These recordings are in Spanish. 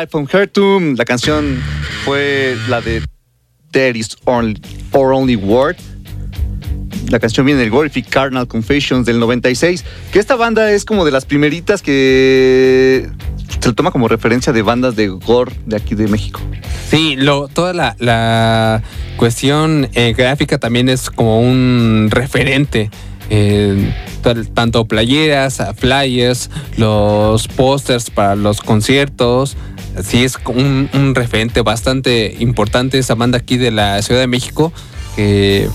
Pipe from Hertum. La canción fue la de There is only, or Only Word. La canción viene del Glorific Carnal Confessions del 96. Que esta banda es como de las primeritas que se toma como referencia de bandas de gore de aquí de México. Sí, lo, toda la, la cuestión eh, gráfica también es como un referente. Eh, tanto playeras, flyers, los pósters para los conciertos. Sí, es un, un referente bastante importante esa banda aquí de la Ciudad de México. Que,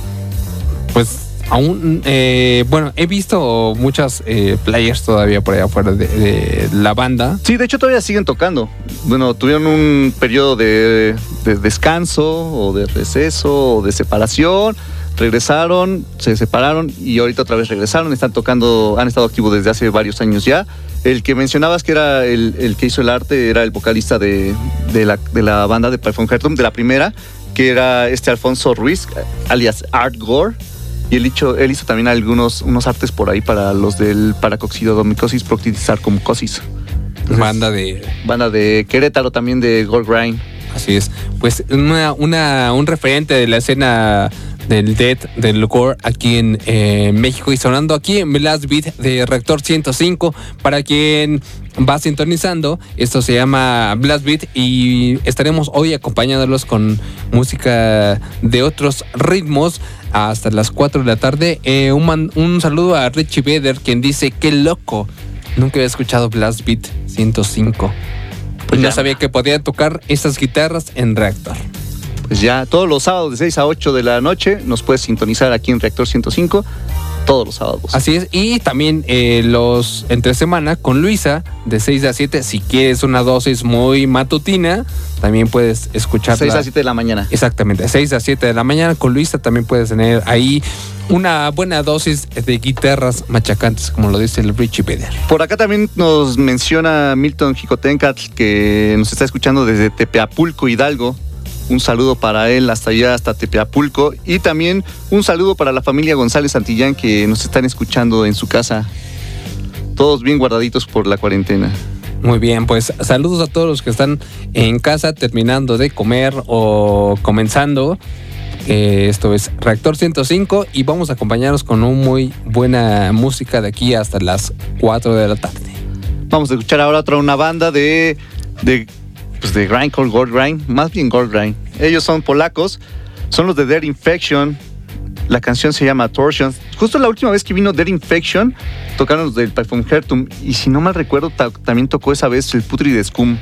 pues, aún, eh, bueno, he visto muchas eh, players todavía por allá afuera de, de la banda. Sí, de hecho todavía siguen tocando. Bueno, tuvieron un periodo de, de descanso o de receso o de separación. Regresaron, se separaron y ahorita otra vez regresaron. Están tocando, han estado activos desde hace varios años ya. El que mencionabas que era el, el que hizo el arte era el vocalista de, de la, de la banda de Python Heartum, de la primera, que era este Alfonso Ruiz, alias Art Gore. Y él hizo, él hizo también algunos unos artes por ahí para los del paracoxidomicosis proctidisarcomucosis. Entonces, Banda de, Banda de Querétaro también de Gold Grind. Así es. Pues una, una- un referente de la escena del Death, del gore aquí en eh, México y sonando aquí en Blast Beat de Reactor 105. Para quien va sintonizando, esto se llama Blast Beat y estaremos hoy acompañándolos con música de otros ritmos hasta las 4 de la tarde. Eh, un, man- un saludo a Richie Beder quien dice, qué loco. Nunca había escuchado Blast Beat 105. Pues ya Ya. sabía que podía tocar estas guitarras en Reactor. Pues ya todos los sábados de 6 a 8 de la noche nos puedes sintonizar aquí en Reactor 105. Todos los sábados. Así es. Y también eh, los entre semana con Luisa de 6 a 7. Si quieres una dosis muy matutina, también puedes escucharla. 6 a 7 de la mañana. Exactamente, 6 a 7 de la mañana con Luisa también puedes tener ahí una buena dosis de guitarras machacantes, como lo dice el Richie Beder. Por acá también nos menciona Milton Jicotencatl que nos está escuchando desde Tepeapulco, Hidalgo. Un saludo para él hasta allá, hasta Tepeapulco. Y también un saludo para la familia González Santillán que nos están escuchando en su casa. Todos bien guardaditos por la cuarentena. Muy bien, pues saludos a todos los que están en casa terminando de comer o comenzando. Eh, esto es Reactor 105 y vamos a acompañarnos con un muy buena música de aquí hasta las 4 de la tarde. Vamos a escuchar ahora otra una banda de, de, pues de Grindcore, Gold Grind, más bien Gold Grind. Ellos son polacos, son los de Dead Infection. La canción se llama Torsions. Justo la última vez que vino Dead Infection, tocaron los del Typhoon Hertum. Y si no mal recuerdo, ta- también tocó esa vez el Putri de Scum.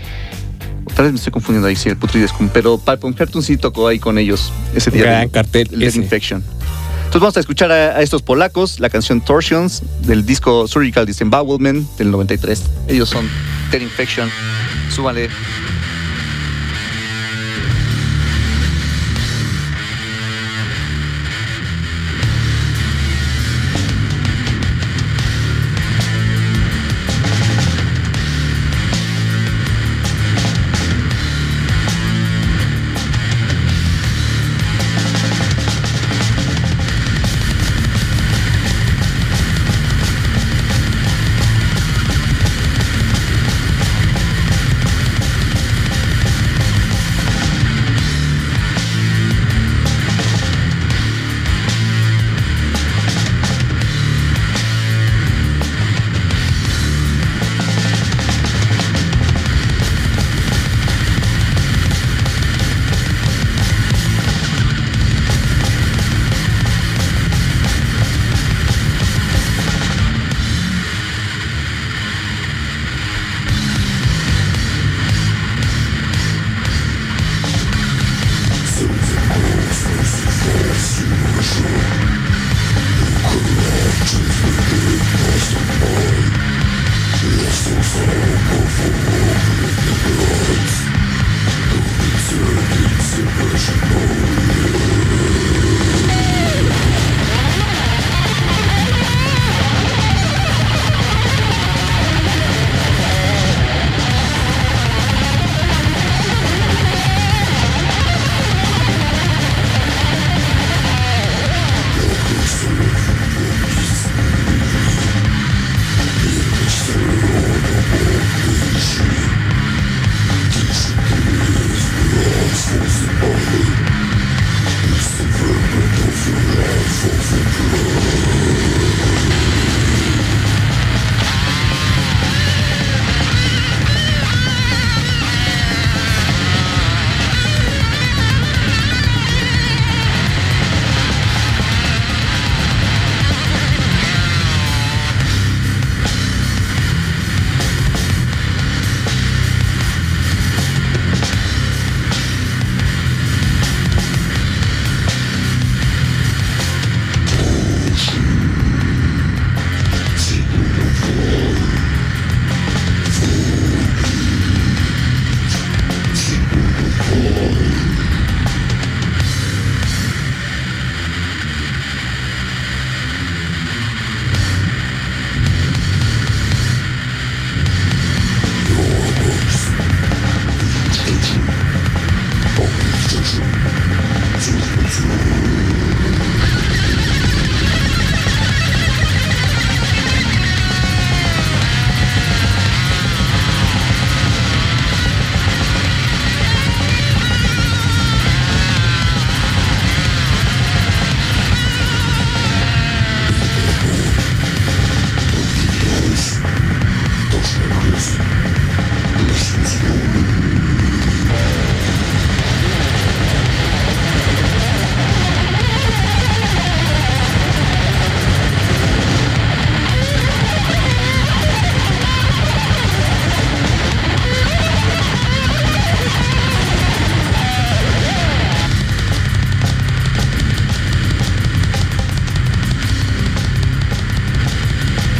Tal vez me estoy confundiendo ahí, sí, el Putri de Scum. Pero Typhoon Hertum sí tocó ahí con ellos ese día. Gran del- cartel el Dead ese. Infection. Entonces vamos a escuchar a, a estos polacos la canción Torsions del disco Surgical Disembowelment del 93. Ellos son Dead Infection. Súbale.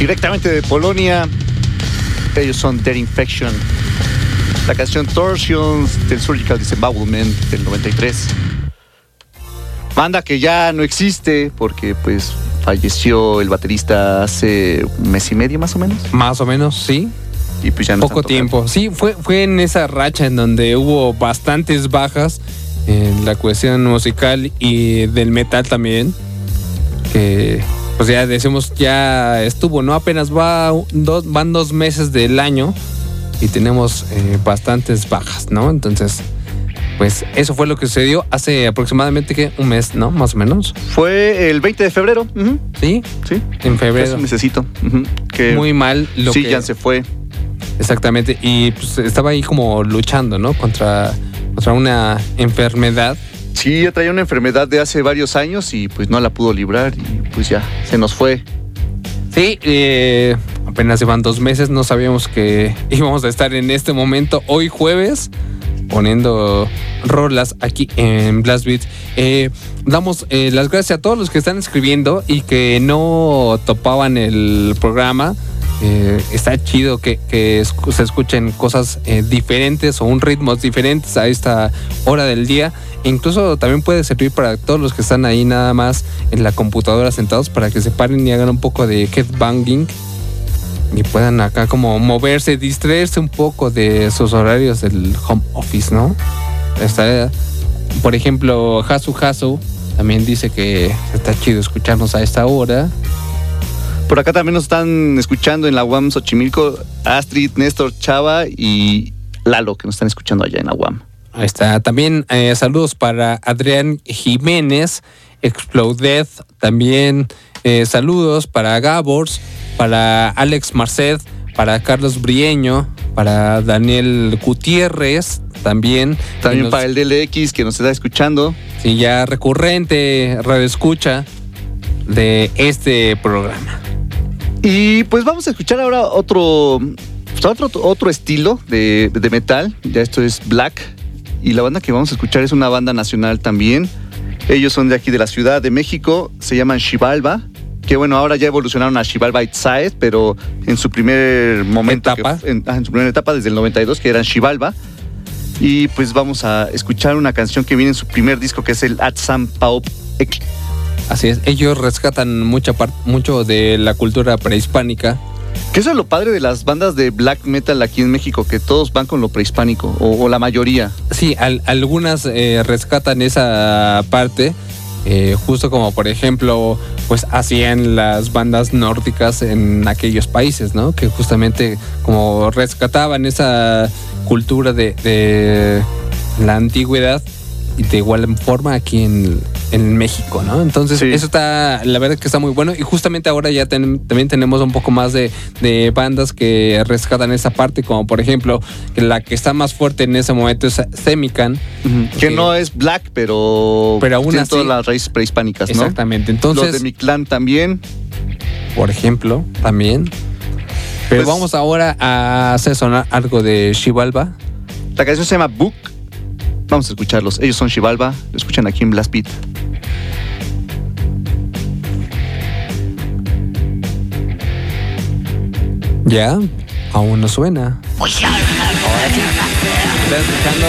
Directamente de Polonia. Ellos son Dead Infection. La canción Torsions del Surgical Disembowelment del 93. Banda que ya no existe porque pues falleció el baterista hace un mes y medio más o menos. Más o menos, sí. Y pues ya no Poco tiempo. Sí, fue, fue en esa racha en donde hubo bastantes bajas en la cuestión musical y del metal también. Que pues ya decimos, ya estuvo, ¿no? Apenas va dos, van dos meses del año y tenemos eh, bastantes bajas, ¿no? Entonces, pues eso fue lo que sucedió hace aproximadamente ¿qué? un mes, ¿no? Más o menos. Fue el 20 de febrero. ujú, Sí, Sí. en febrero. Un mesecito. ujú, que Muy mal lo sí, que... ya se fue. Exactamente. Y pues estaba ahí como luchando, ¿no? Contra, contra una enfermedad. Sí, ya traía una enfermedad de hace varios años y pues no la pudo librar y pues ya se nos fue. Sí, eh, apenas llevan dos meses, no sabíamos que íbamos a estar en este momento, hoy jueves, poniendo rolas aquí en Blast Beat. Eh, damos eh, las gracias a todos los que están escribiendo y que no topaban el programa. Eh, está chido que, se escuchen cosas eh, diferentes o un ritmos diferentes a esta hora del día. Incluso también puede servir para todos los que están ahí nada más en la computadora sentados para que se paren y hagan un poco de headbanging y puedan acá como moverse, distraerse un poco de sus horarios del home office, ¿no? Está, por ejemplo, Hasu Hasu también dice que está chido escucharnos a esta hora. Por acá también nos están escuchando en la UAM Xochimilco, Astrid, Néstor, Chava y Lalo, que nos están escuchando allá en la UAM. Ahí está. También eh, saludos para Adrián Jiménez, Exploded. También eh, saludos para Gabors, para Alex Marced, para Carlos Brieño, para Daniel Gutiérrez. También. También nos- para el DLX que nos está escuchando. Sí, ya recurrente radio escucha de este programa. Y pues vamos a escuchar ahora otro, pues, otro, otro estilo de, de metal. Ya esto es Black. Y la banda que vamos a escuchar es una banda nacional también. Ellos son de aquí de la Ciudad de México. Se llaman Shivalba. Que bueno, ahora ya evolucionaron a Shivalba Side, pero en su primer momento. Etapa. en su primera etapa, desde el 92, que eran Shivalba. Y pues vamos a escuchar una canción que viene en su primer disco, que es el Atsam Paup Ek. Así es, ellos rescatan mucha par- mucho de la cultura prehispánica. Que eso es lo padre de las bandas de black metal aquí en México, que todos van con lo prehispánico, o, o la mayoría. Sí, al- algunas eh, rescatan esa parte, eh, justo como por ejemplo, pues hacían las bandas nórdicas en aquellos países, ¿no? Que justamente como rescataban esa cultura de, de la antigüedad y de igual forma aquí en, en México, ¿no? Entonces Sí. eso está, la verdad que está muy bueno y justamente ahora ya ten- también tenemos un poco más de, de bandas que rescatan esa parte, como por ejemplo que la que está más fuerte en ese momento es Semican. Que no es black, pero, Pero aún tiene así- todas las raíces prehispánicas, ¿no? Exactamente. Los Entonces, de mi clan también. por ejemplo, también. Pero Pues- vamos ahora a hacer sonar algo de Shivalba. La canción se llama Book. Vamos a escucharlos. Ellos son Shivalba. Lo escuchan aquí en Blast Beat. Ya, aún no suena. Ahora sí. Estás escuchando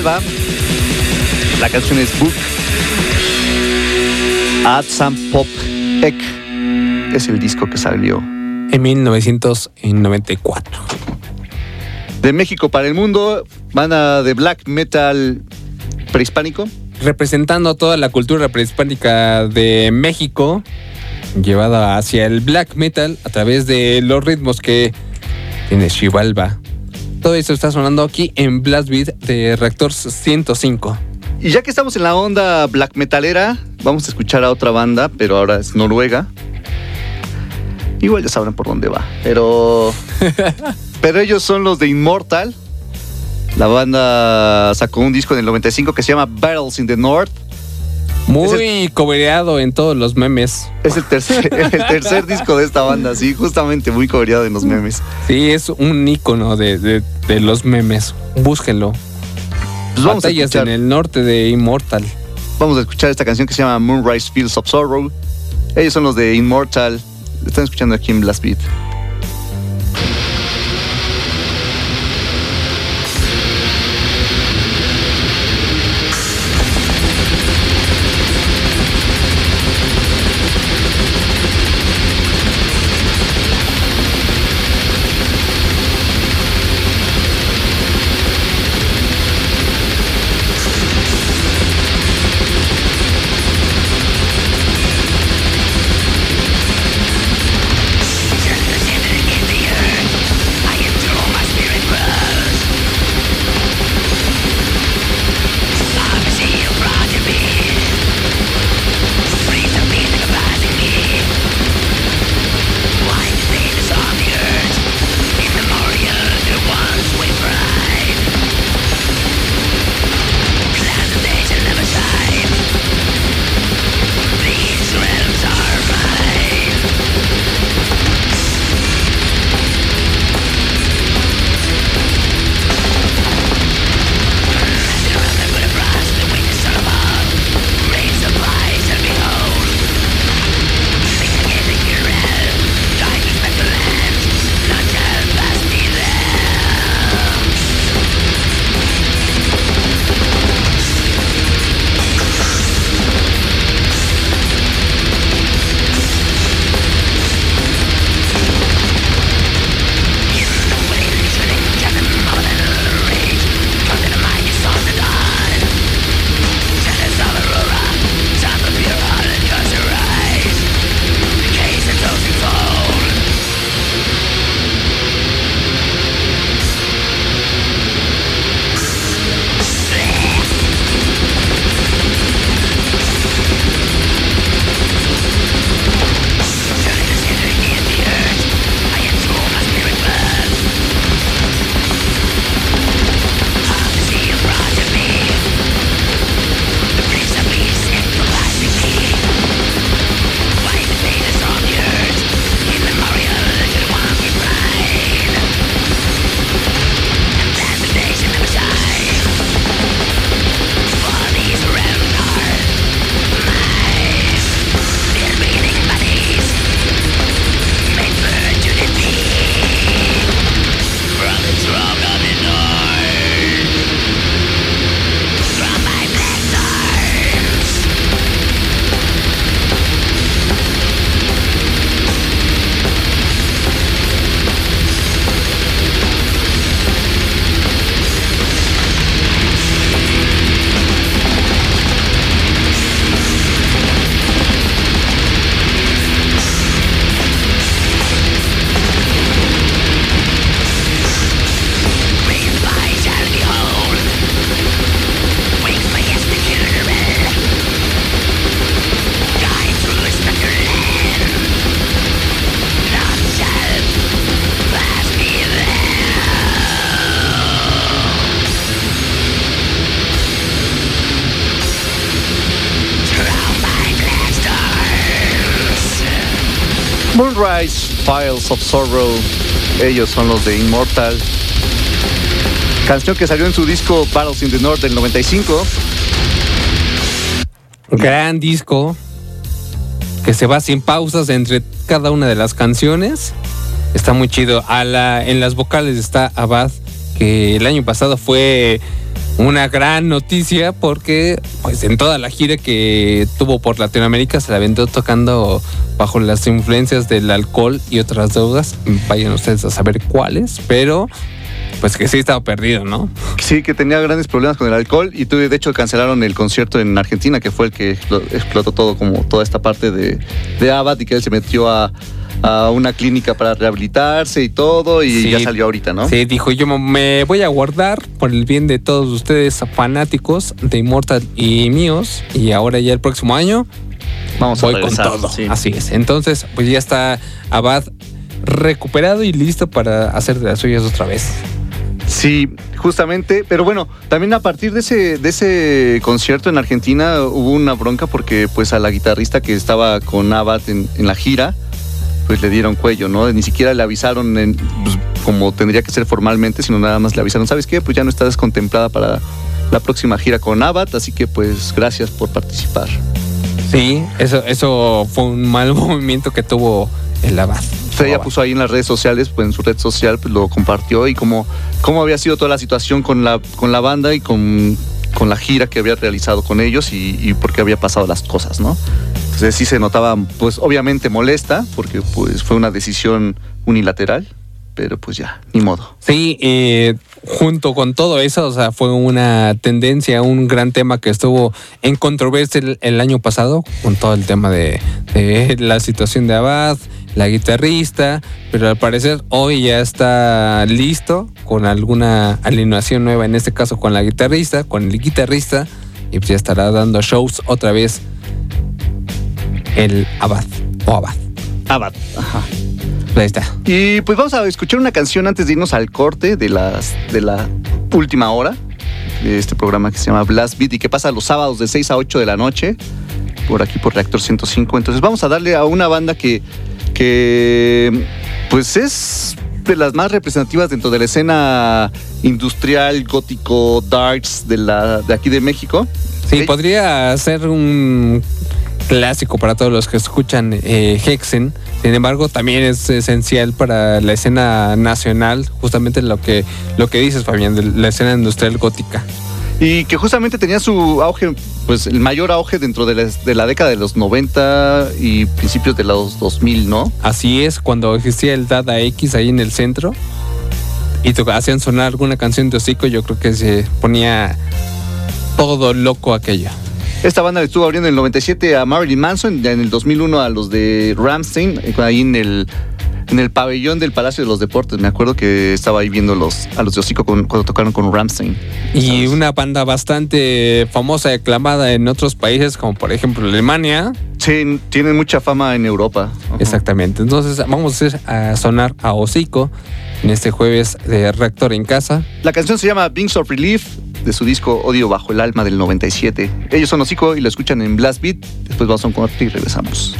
Chivalba. La canción es Book. At Some Pop Ek. Es el disco que salió. En 1994. De México para el mundo, banda de black metal prehispánico. Representando toda la cultura prehispánica de México, llevada hacia el black metal a través de los ritmos que tiene Chivalba. Todo eso está sonando aquí en Blast Beat de Reactor 105. Y ya que estamos en la onda black metalera, vamos a escuchar a otra banda, pero ahora es Noruega. Igual ya sabrán por dónde va, pero pero ellos son los de Immortal. La banda sacó un disco en el 95 que se llama Battles in the North. Muy cobreado en todos los memes. Es el tercer, el tercer disco de esta banda, sí, justamente muy cobreado en los memes. Sí, es un ícono de, de- de los memes. Búsquenlo. Pues vamos, a Batallas escuchar, en el norte de Immortal. vamos a escuchar esta canción que se llama Moonrise Fields of Sorrow. Ellos son los de Immortal. Están escuchando aquí en Blast Beat. Of Sorrow. Ellos son los de Immortal. Canción que salió en su disco Battles in the North del 95. Gran disco que se va sin pausas entre cada una de las canciones. Está muy chido. A la, en las vocales está Abad, que el año pasado fue una gran noticia porque pues en toda la gira que tuvo por Latinoamérica se la vendió tocando bajo las influencias del alcohol y otras drogas. Vayan ustedes a saber cuáles, pero pues que sí estaba perdido, ¿no? Sí, que tenía grandes problemas con el alcohol y de hecho cancelaron el concierto en Argentina, que fue el que explotó todo como toda esta parte de, de Abad y que él se metió a, una clínica para rehabilitarse y todo y ya salió ahorita, ¿no? Sí, dijo yo me voy a guardar por el bien de todos ustedes fanáticos de Immortal y míos y ahora ya el próximo año Vamos voy a con todo. Así es. Entonces, pues ya está Abad recuperado y listo para hacer de las suyas otra vez. Sí, justamente, pero bueno, también a partir de ese, de ese concierto en Argentina hubo una bronca porque pues a la guitarrista que estaba con Abad en, la gira, pues le dieron cuello, ¿no? Ni siquiera le avisaron pues, como tendría que ser formalmente, sino nada más le avisaron, ¿sabes qué? Pues ya no estás contemplada para la próxima gira con Abad, así que pues gracias por participar. Sí, eso, eso fue un mal movimiento que tuvo el Abad ella puso ahí en las redes sociales, pues en su red social, pues lo compartió y cómo, cómo había sido toda la situación con la, con la banda y con, con la gira que había realizado con ellos y, y por qué había pasado las cosas, ¿no? Entonces sí se notaba, pues obviamente molesta, porque pues fue una decisión unilateral, pero pues ya, ni modo. Sí, eh, junto con todo eso, o sea, fue una tendencia, un gran tema que estuvo en controversia el, año pasado, con todo el tema de, la situación de Abad, la guitarrista, pero al parecer hoy ya está listo con alguna alineación nueva, en este caso con la guitarrista, con el guitarrista, y pues ya estará dando shows otra vez el Abad o Abad. Abad, ajá. Ahí está. Y pues vamos a escuchar una canción antes de irnos al corte de, las, de la última hora de este programa que se llama Blast Beat y que pasa los sábados de 6 a 8 de la noche por aquí por Reactor 105. Entonces vamos a darle a una banda que que pues es de las más representativas dentro de la escena industrial, gótico, darks de, la, de aquí de México. Sí, podría ser un clásico para todos los que escuchan eh, Hexen. Sin embargo, también es esencial para la escena nacional, justamente lo que, lo que dices, Fabián, de la escena industrial gótica y que justamente tenía su auge, pues el mayor auge dentro de la, década de los 90 y principios de los 2000, ¿no? Así es, cuando existía el Dada X ahí en el centro y hacían sonar alguna canción de hocico, yo creo que se ponía todo loco aquello. Esta banda le estuvo abriendo en el 97 a Marilyn Manson, ya en el 2001 a los de Ramstein, ahí en el en el pabellón del Palacio de los Deportes. Me acuerdo que estaba ahí viendo los, a los de Hocico cuando tocaron con Ramstein. Y una banda bastante famosa y aclamada en otros países, como por ejemplo Alemania. Sí, tienen mucha fama en Europa. Exactamente. Entonces vamos a sonar a Hocico en este jueves de Reactor en Casa. La canción se llama Bings of Relief de su disco Odio Bajo el Alma del 97. Ellos son Hocico y lo escuchan en Blast Beat. Después vamos a un corte y regresamos.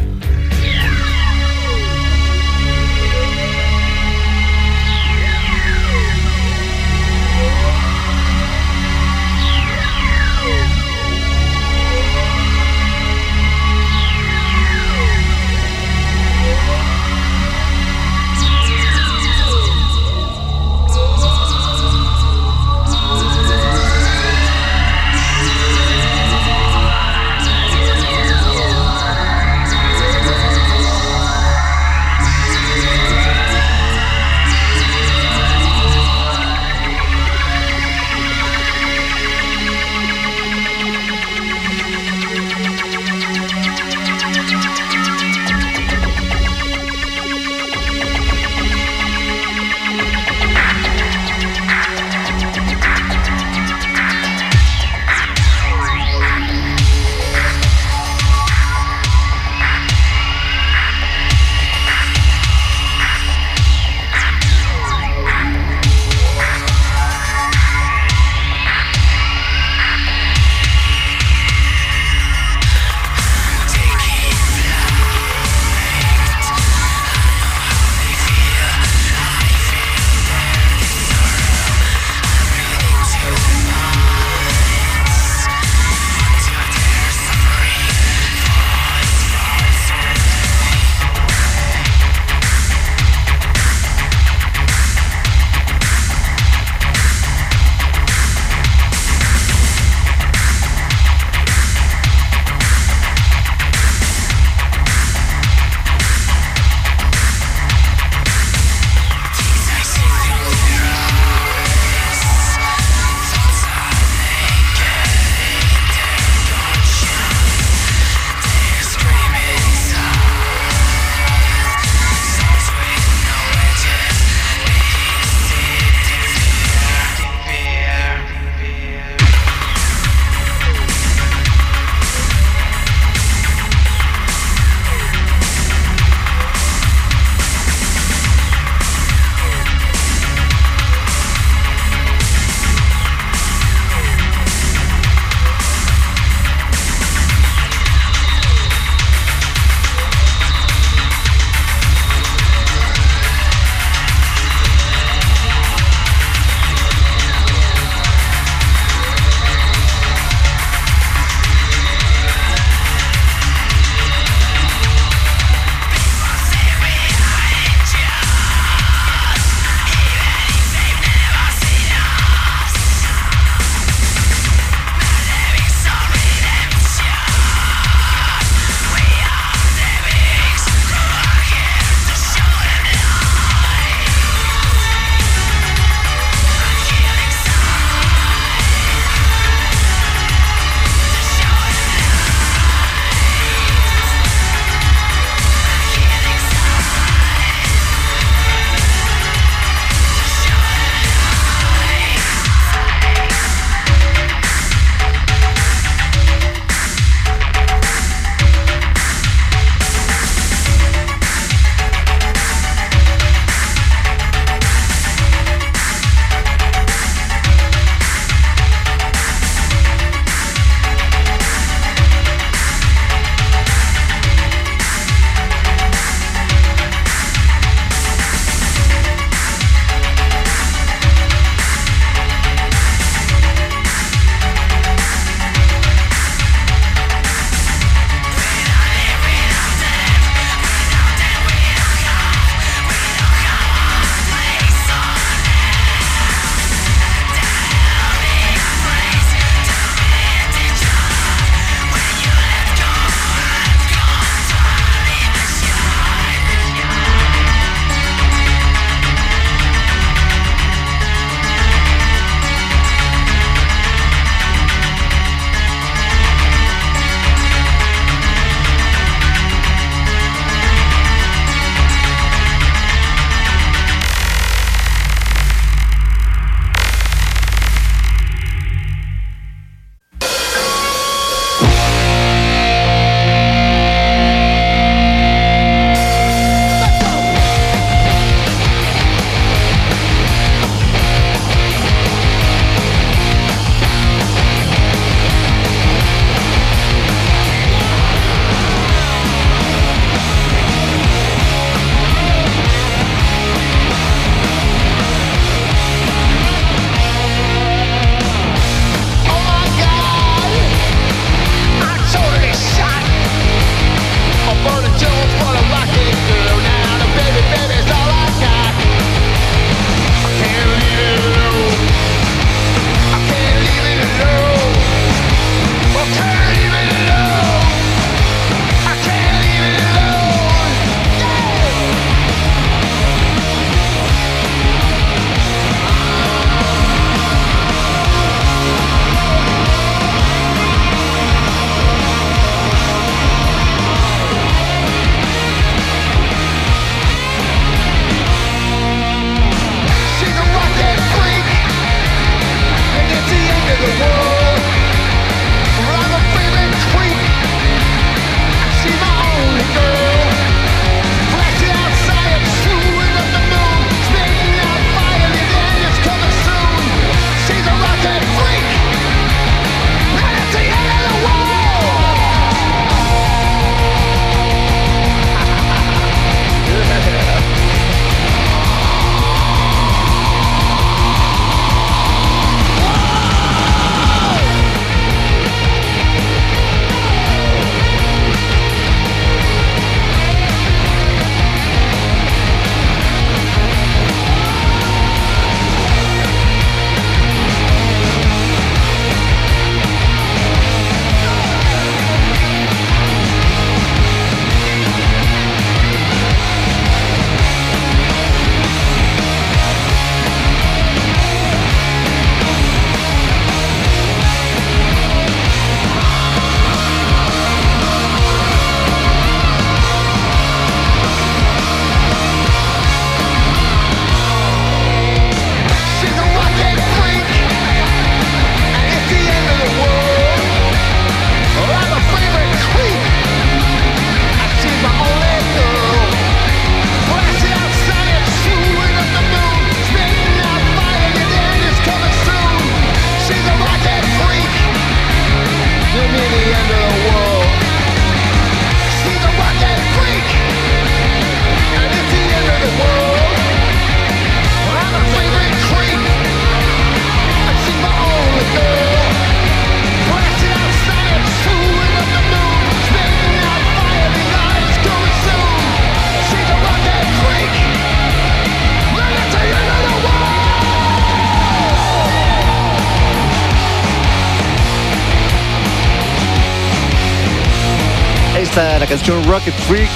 Rocket Freak.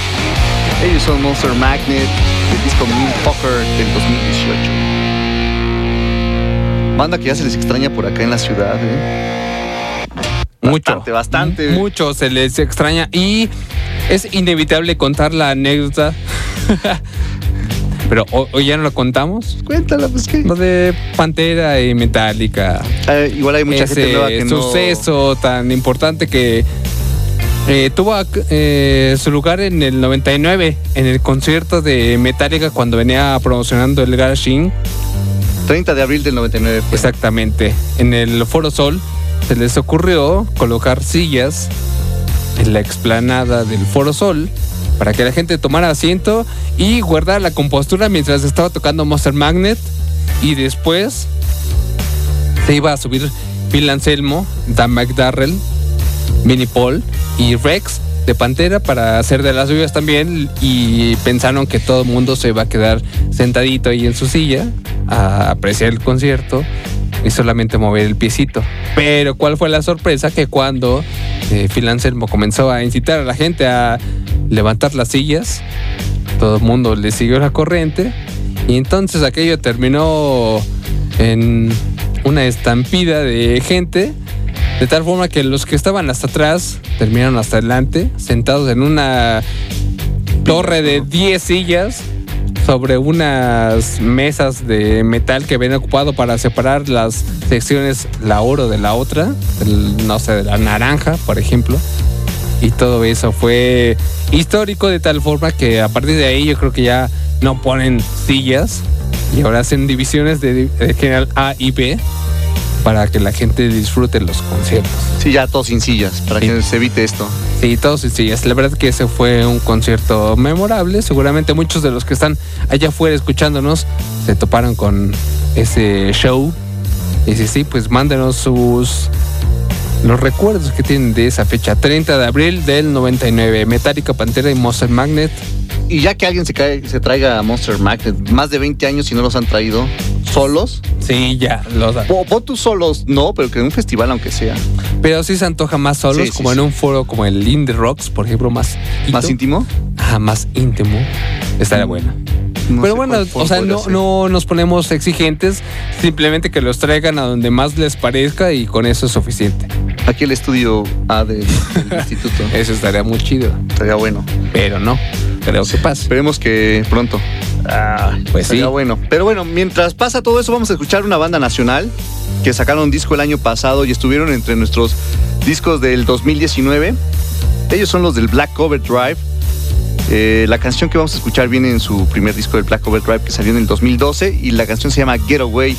Ellos son Monster Magnet, del disco Mean Fucker del 2018. Banda que ya se les extraña por acá en la ciudad, ¿eh? Mucho. Bastante, bastante. Mucho se les extraña y es inevitable contar la anécdota. Pero hoy ya no lo contamos. Cuéntala, pues qué. Lo de Pantera y Metallica. Eh, igual hay mucha Ese gente nueva que no. suceso tan importante que eh, tuvo eh, su lugar en el 99 en el concierto de Metallica cuando venía promocionando el Garage 30 de abril del 99. fue. Exactamente. En el Foro Sol se les ocurrió colocar sillas en la explanada del Foro Sol para que la gente tomara asiento y guardara la compostura mientras estaba tocando Monster Magnet. Y después se iba a subir Phil Anselmo, Dan McDarrell, Vinnie Paul y Rex de Pantera para hacer de las suyas también y pensaron que todo el mundo se iba a quedar sentadito ahí en su silla a apreciar el concierto y solamente mover el piecito. Pero ¿cuál fue la sorpresa? Que cuando eh, Phil Anselmo comenzó a incitar a la gente a levantar las sillas, todo el mundo le siguió la corriente y entonces aquello terminó en una estampida de gente de tal forma que los que estaban hasta atrás terminaron hasta adelante, sentados en una torre de 10 sillas sobre unas mesas de metal que habían ocupado para separar las secciones, la oro de la otra, no sé, de la naranja, por ejemplo. Y todo eso fue histórico de tal forma que a partir de ahí yo creo que ya no ponen sillas y ahora hacen divisiones de, de general A y B para que la gente disfrute los conciertos. Sí, ya todos sin sillas, para Sí. que se evite esto. Sí, todos en sillas. La verdad que ese fue un concierto memorable. Seguramente muchos de los que están allá afuera escuchándonos se toparon con ese show. Y si sí, pues mándenos sus los recuerdos que tienen de esa fecha, 30 de abril del 99, Metallica, Pantera y Monster Magnet. Y ya que alguien se, cae, se traiga a Monster Magnet, más de 20 años y no los han traído solos. Sí, ya, los O pon tus solos, no, pero que en un festival aunque sea. Pero sí se antoja más solos, Sí, sí, como sí. en un foro como el Indie Rocks, por ejemplo, más Más íntimo. Ajá, más íntimo. Estaría bueno. No Pero bueno, o sea, no, ser. no nos ponemos exigentes, simplemente que los traigan a donde más les parezca y con eso es suficiente. Aquí el estudio A del, del instituto. Eso estaría muy chido, Estaría bueno. pero no, creo que pasa. Esperemos que pronto. Ah, Pues sí. bueno. Pero bueno, mientras pasa todo eso, vamos a escuchar una banda nacional que sacaron un disco el año pasado y estuvieron entre nuestros discos del 2019. Ellos son los del Black Cover Drive. Eh, la canción que vamos a escuchar viene en su primer disco del Black Cover Drive que salió en el 2012 y la canción se llama Getaway.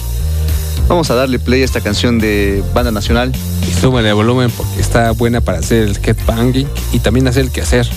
Vamos a darle play a esta canción de banda nacional. Y súbale el volumen porque está buena para hacer el headbanging y también hacer el quehacer.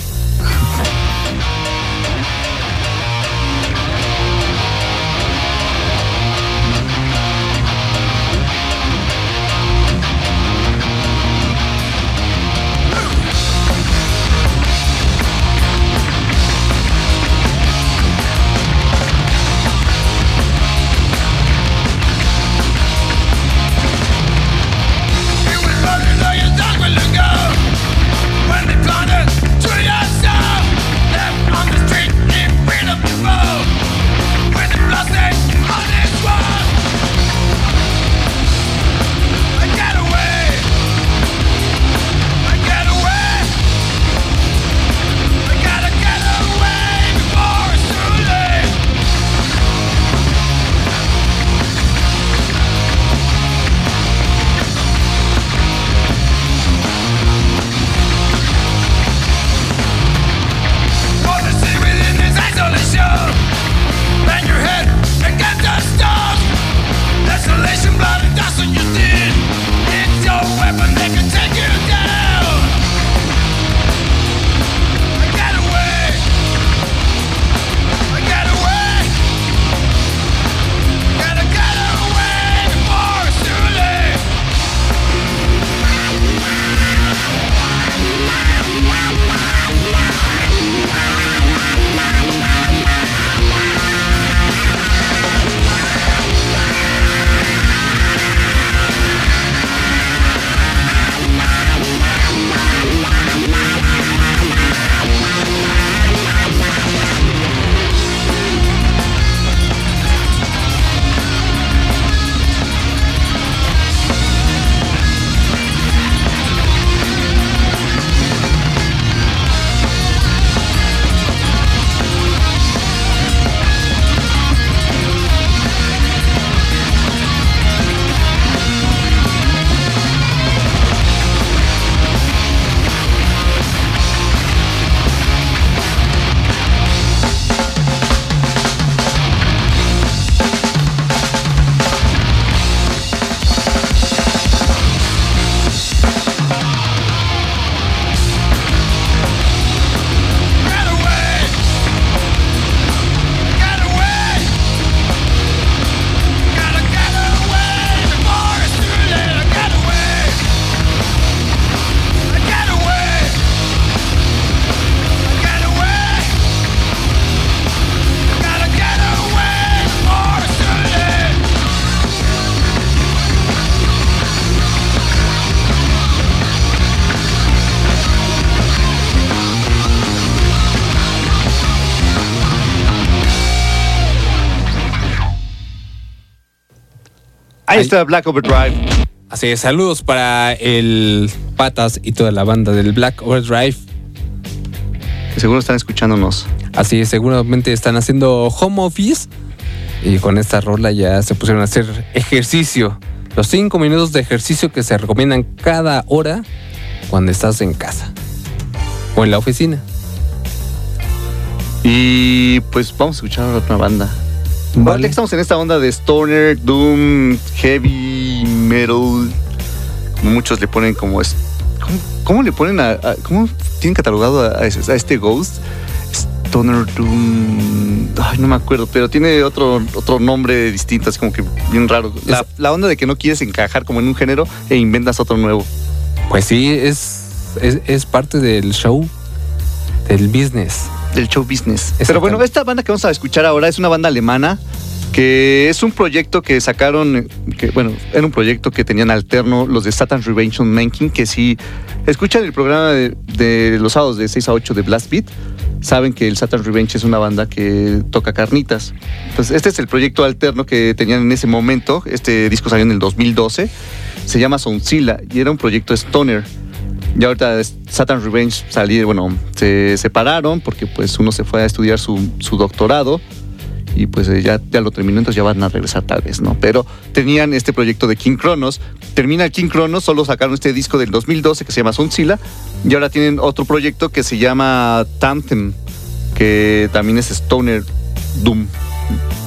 Ahí está Black Overdrive. Así es, saludos para el Patas y toda la banda del Black Overdrive. Que seguro están escuchándonos. Así es, seguramente están haciendo home office y con esta rola ya se pusieron a hacer ejercicio. Los cinco minutos de ejercicio que se recomiendan cada hora cuando estás en casa o en la oficina. Y pues vamos a escuchar a otra banda. Vale. Estamos en esta onda de stoner, doom, heavy metal. Muchos le ponen como es. ¿Cómo, cómo le ponen a, a- ¿Cómo tienen catalogado a, a ese- a este Ghost? Stoner Doom. Ay, no me acuerdo, pero tiene otro, otro nombre distinto, así como que bien raro. La, la onda de que no quieres encajar como en un género e inventas otro nuevo. Pues sí, es, es, es parte del show, del business. Del show business. Pero bueno, esta banda que vamos a escuchar ahora es una banda alemana que es un proyecto que sacaron, que bueno, era un proyecto que tenían alterno los de Satan's Revenge on Manking, que si escuchan el programa de, de los sábados de 6 a 8 de Blast Beat, saben que el Satan's Revenge es una banda que toca carnitas. Entonces, este es el proyecto alterno que tenían en ese momento. Este disco salió en el 2012. Se llama Soundzilla y era un proyecto stoner. Y ahorita Satan's Revenge salí, bueno, se separaron porque pues uno se fue a estudiar su, doctorado y pues eh, ya, ya lo terminó, entonces ya van a regresar tal vez, ¿no? Pero tenían este proyecto de King Kronos, termina King Kronos, solo sacaron este disco del 2012 que se llama Soundzilla y ahora tienen otro proyecto que se llama Tanthem, que también es Stoner Doom.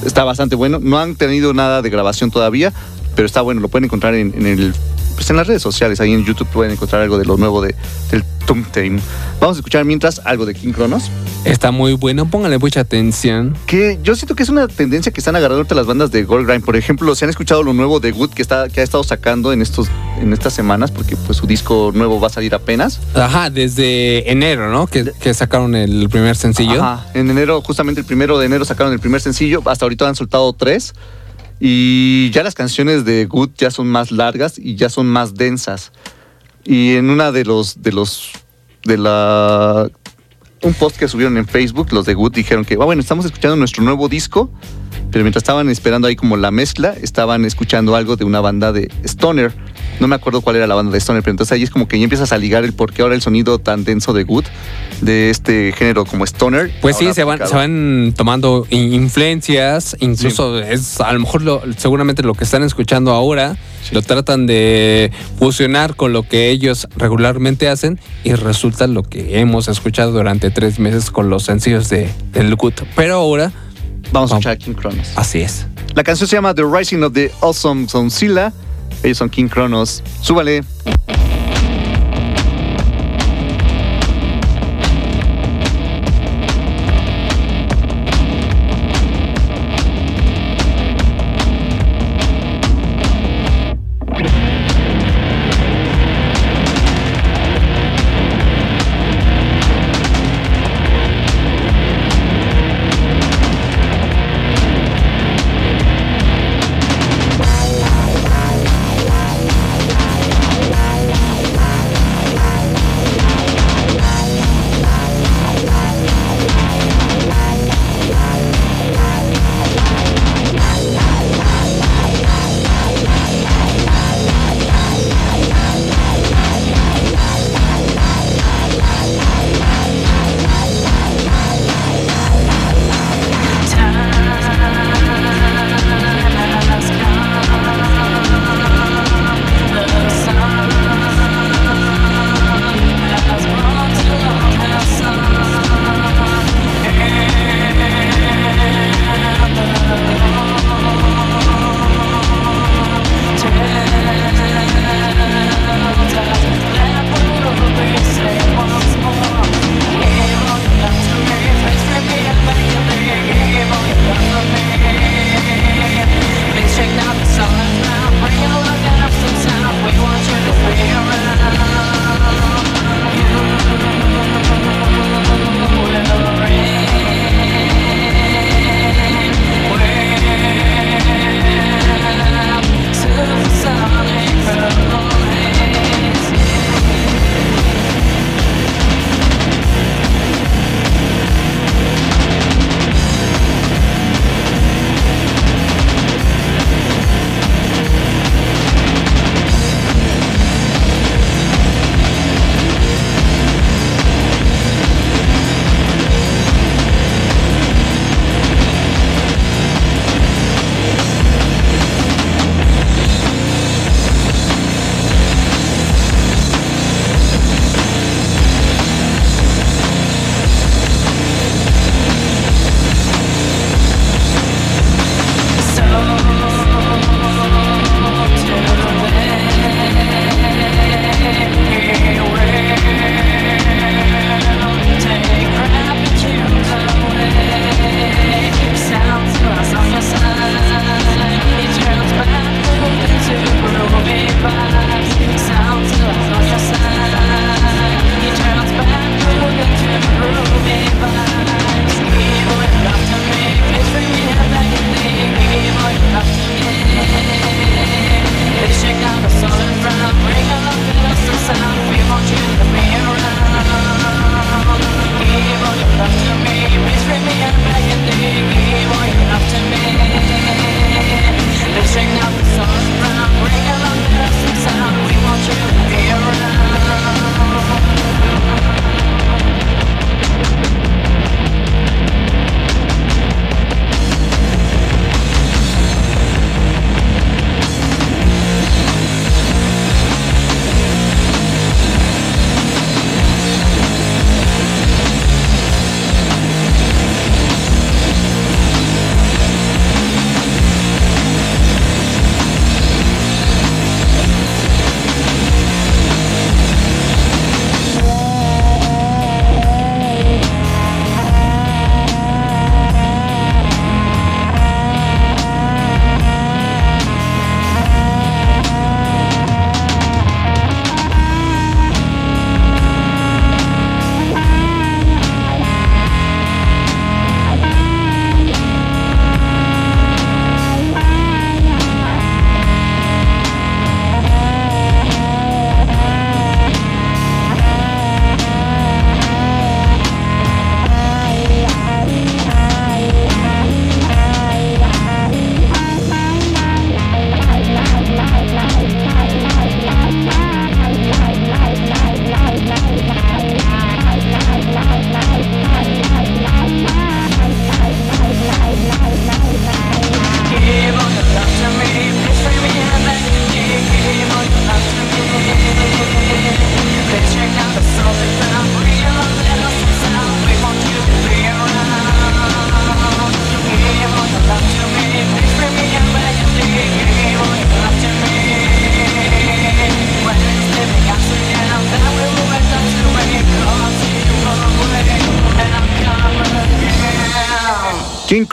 Está bastante bueno, no han tenido nada de grabación todavía, pero está bueno, lo pueden encontrar en, en el pues en las redes sociales, ahí en YouTube pueden encontrar algo de lo nuevo de, del Tanthem. Vamos a escuchar mientras algo de King Kronos. Está muy bueno, póngale mucha atención. que yo siento que es una tendencia que están agarrando ahorita las bandas de Gold Grind. Por ejemplo, si han escuchado lo nuevo de Good que, está, que ha estado sacando en, estos, en estas semanas, porque pues su disco nuevo va a salir apenas. Ajá, desde enero, ¿no? Que, que sacaron el primer sencillo. Ajá. En enero, justamente el primero de enero sacaron el primer sencillo. Hasta ahorita han soltado tres. Y ya las canciones de Good ya son más largas y ya son más densas. Y en una de los, de los, de la, un post que subieron en Facebook, los de Good dijeron que, "Ah, bueno, estamos escuchando nuestro nuevo disco, pero mientras estaban esperando ahí como la mezcla, estaban escuchando algo de una banda de Stoner. No me acuerdo cuál era la banda de Stoner, pero entonces ahí es como que ya empiezas a ligar el por qué ahora el sonido tan denso de Good, de este género como Stoner. Pues sí, se van, aplicado. se van tomando in- influencias, incluso es a lo mejor lo- seguramente lo que están escuchando ahora, lo tratan de fusionar con lo que ellos regularmente hacen y resulta lo que hemos escuchado durante tres meses con los sencillos de, del Good. Pero ahora, Vamos a escuchar King Kronos. así es. La canción se llama The Rising of the Awesome Soundzilla. Ellos son King Kronos. Súbale.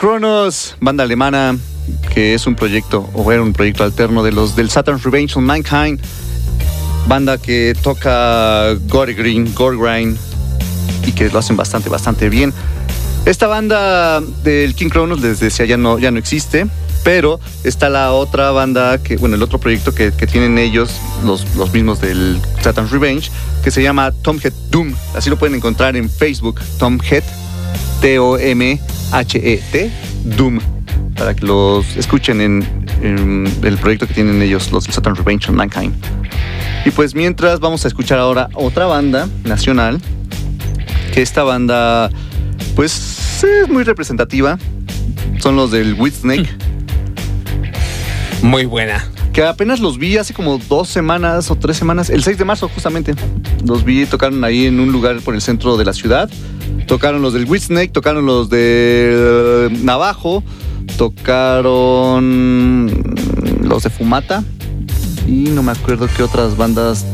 Kronos, banda alemana, que es un proyecto, o era un proyecto alterno de los del Saturn's Revenge on Mankind. Banda que toca Gore Green, Grind, y que lo hacen bastante, bastante bien. Esta banda del King Kronos, les decía, ya no, ya no existe, pero está la otra banda, que, bueno, el otro proyecto que, que tienen ellos, los, los, mismos del Saturn's Revenge, que se llama Tomhead Doom. Así lo pueden encontrar en Facebook, Tomhead, T-O-M-H-E-T, Doom, para que los escuchen en, el proyecto que tienen ellos, los del Saturn's Revenge on Mankind. Y pues mientras vamos a escuchar ahora otra banda nacional, que esta banda pues es muy representativa. Son los del Snake. Muy buena. Que apenas los vi hace como dos semanas o tres semanas, el 6 de marzo justamente. Los vi, tocaron ahí en un lugar por el centro de la ciudad. Tocaron los del Snake, tocaron los de Navajo, tocaron los de Fumata y no me acuerdo qué otras bandas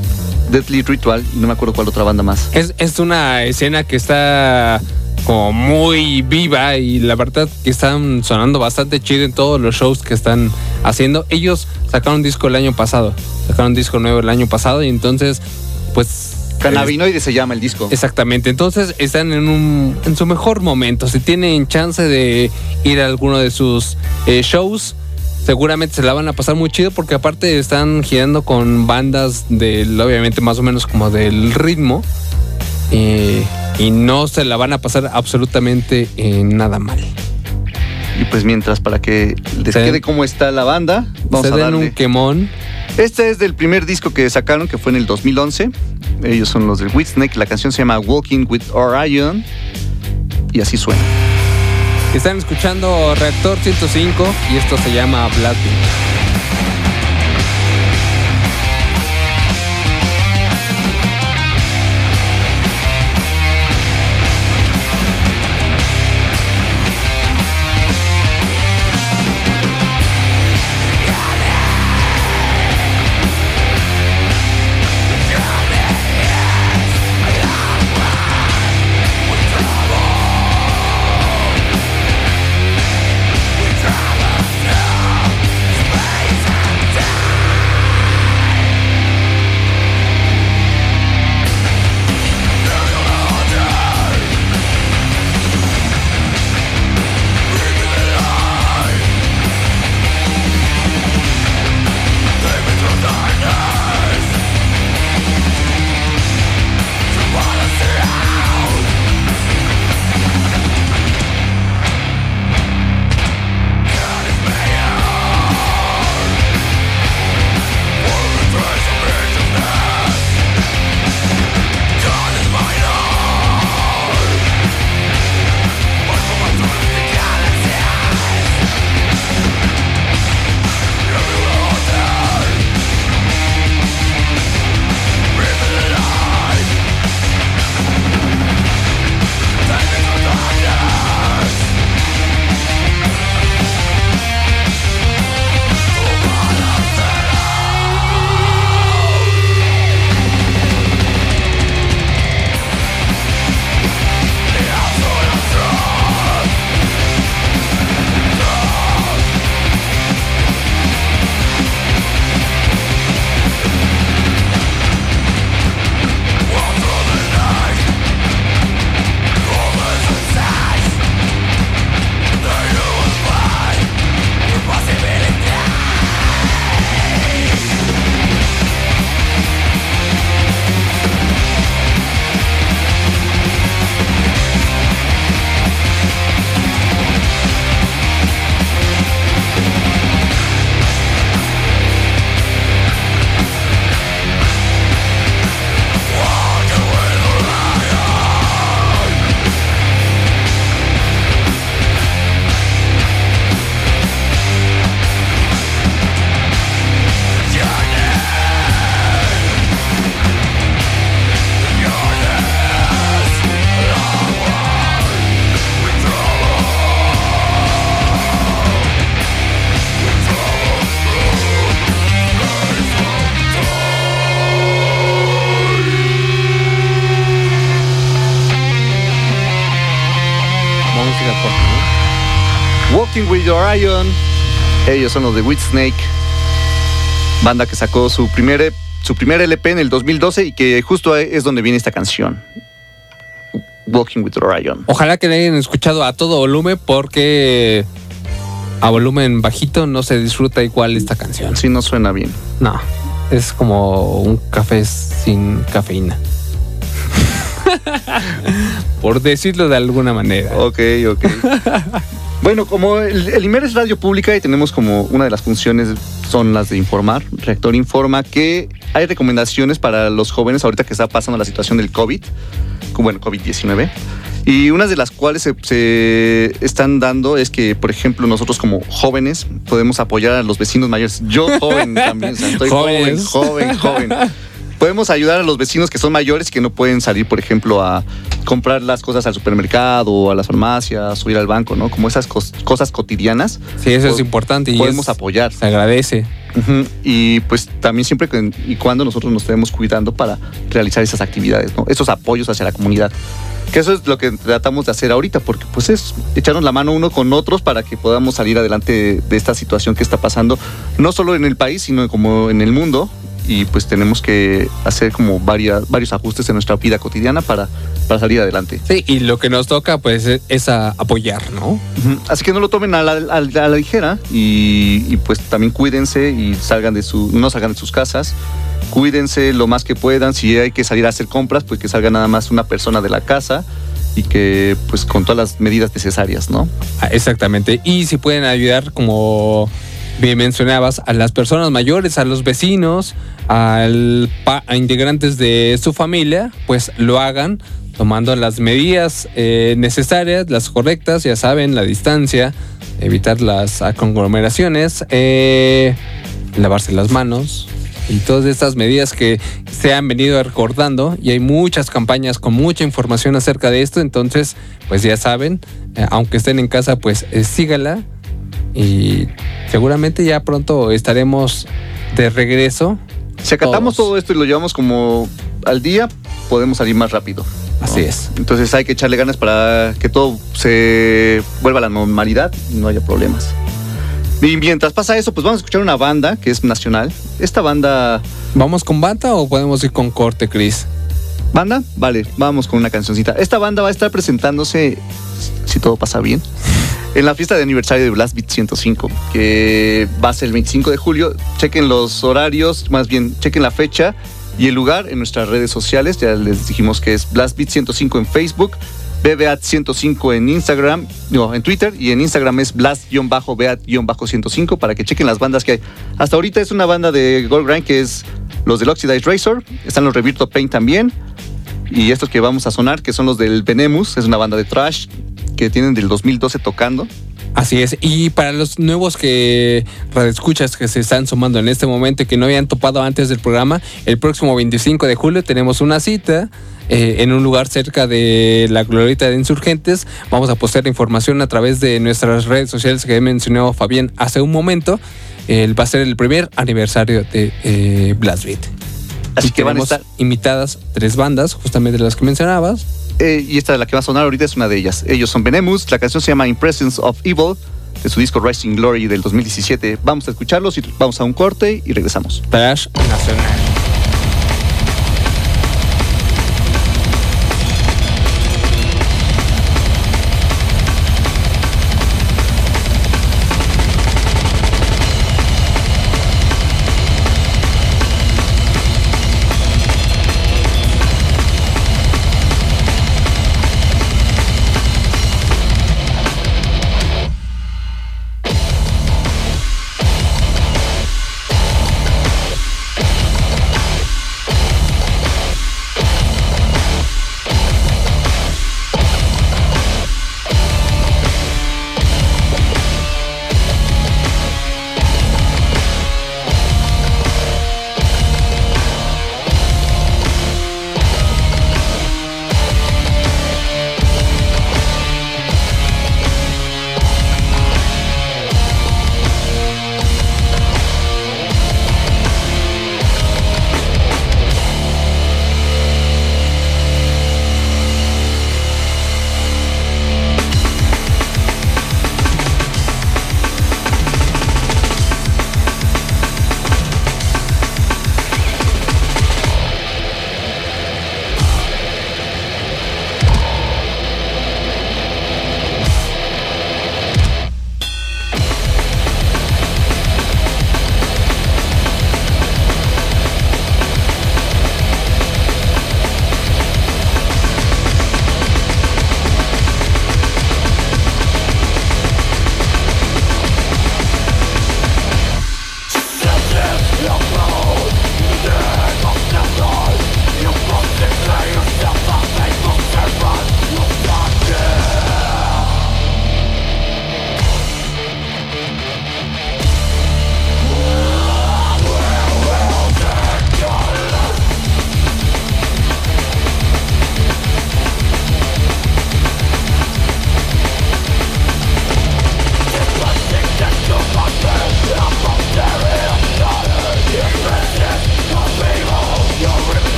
Deadly Ritual no me acuerdo cuál otra banda más. Es, es una escena que está como muy viva y la verdad que están sonando bastante chido en todos los shows que están haciendo. Ellos sacaron un disco el año pasado, sacaron un disco nuevo el año pasado y entonces pues... Cannabinoide se llama el disco. Exactamente, entonces están en, un, en su mejor momento. Si tienen chance de ir a alguno de sus eh, shows, seguramente se la van a pasar muy chido porque aparte están girando con bandas del, obviamente más o menos como del ritmo. Eh, y no se la van a pasar absolutamente nada mal. Y pues mientras, para que les quede cómo está la banda, vamos se a darle. un quemón. Este es del primer disco que sacaron, que fue en el 2011. Ellos son los del Whitsnake. La canción se llama Walking with Orion. Y así suena. Están escuchando Reactor 105 y esto se llama Blackbeard. Orion. Ellos son los de Whit Snake. Banda que sacó su primer, e- su primer LP en el 2012 y que justo es donde viene esta canción. Walking with Orion. Ojalá que la hayan escuchado a todo volumen porque a volumen bajito no se disfruta igual esta canción. Sí, no suena bien. No, es como un café sin cafeína. Por decirlo de alguna manera. Ok, ok. bueno, como el, el IMER es radio pública y tenemos como una de las funciones son las de informar. Reactor informa que hay recomendaciones para los jóvenes ahorita que está pasando la situación del COVID, bueno, COVID-19. Y una de las cuales se, se están dando es que, por ejemplo, nosotros como jóvenes podemos apoyar a los vecinos mayores. Yo joven también, o sea, estoy joven, joven, joven. Podemos ayudar a los vecinos que son mayores y que no pueden salir, por ejemplo, a comprar las cosas al supermercado o a las farmacias o ir al banco, ¿no? Como esas cos- cosas cotidianas. Sí, eso es Po- importante y podemos es- apoyar. se agradece. Y pues también siempre que- y cuando nosotros nos estemos cuidando para realizar esas actividades, ¿no? Esos apoyos hacia la comunidad. Que eso es lo que tratamos de hacer ahorita, porque pues es echarnos la mano uno con otros para que podamos salir adelante de esta situación que está pasando, no solo en el país, sino como en el mundo. Y pues tenemos que hacer como varias, varios ajustes en nuestra vida cotidiana para, para salir adelante. Sí, y lo que nos toca pues es, es a apoyar, ¿no? Así que no lo tomen a la, a la- a la ligera y, y, pues también cuídense y salgan de su, no salgan de sus casas. Cuídense lo más que puedan. Si hay que salir a hacer compras, pues que salga nada más una persona de la casa y que pues con todas las medidas necesarias, ¿no? Ah, Exactamente. Y si pueden ayudar, como bien mencionabas, a las personas mayores, a los vecinos, a integrantes de su familia, pues lo hagan tomando las medidas eh, necesarias, las correctas, ya saben, la distancia, evitar las conglomeraciones, eh, lavarse las manos. Y todas estas medidas que se han venido recordando y hay muchas campañas con mucha información acerca de esto, entonces pues ya saben, eh, aunque estén en casa pues sígala y seguramente ya pronto estaremos de regreso. Si acatamos Todos. todo esto y lo llevamos como al día, podemos salir más rápido. ¿no? Así es. Entonces hay que echarle ganas para que todo se vuelva a la normalidad y no haya problemas. Y mientras pasa eso, pues vamos a escuchar una banda que es nacional. Esta banda ¿Vamos con banda o podemos ir con corte, Chris? ¿Banda? Vale, vamos con una cancioncita. Esta banda va a estar presentándose, si todo pasa bien, en la fiesta de aniversario de Blast Beat 105, que va a ser el 25 de julio. Chequen los horarios, más bien, chequen la fecha y el lugar en nuestras redes sociales. Ya les dijimos que es Blast Beat 105 en Facebook, BBAT 105 en Instagram, no, en Twitter y en Instagram es Blast-Beat-105 para que chequen las bandas que hay. Hasta ahorita es una banda de Gold Grind que es los del Oxidized Razor, están los Revirto Paint también. Y estos que vamos a sonar, que son los del Venemus, es una banda de trash que tienen del 2012 tocando. Así es. Y para los nuevos que radioescuchas que se están sumando en este momento y que no habían topado antes del programa, el próximo 25 de julio tenemos una cita eh, en un lugar cerca de la Glorieta de Insurgentes. Vamos a postear la información a través de nuestras redes sociales que mencionó Fabián hace un momento. El, va a ser el primer aniversario de eh, Blast Beat. Así Y que van a estar. invitadas tres bandas, justamente las que mencionabas. Eh, y esta de la que va a sonar ahorita es una de ellas. Ellos son Venemus, la canción se llama Impressions of Evil, de su disco Rising Glory del 2017. Vamos a escucharlos y vamos a un corte y regresamos. Nacional.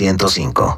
105.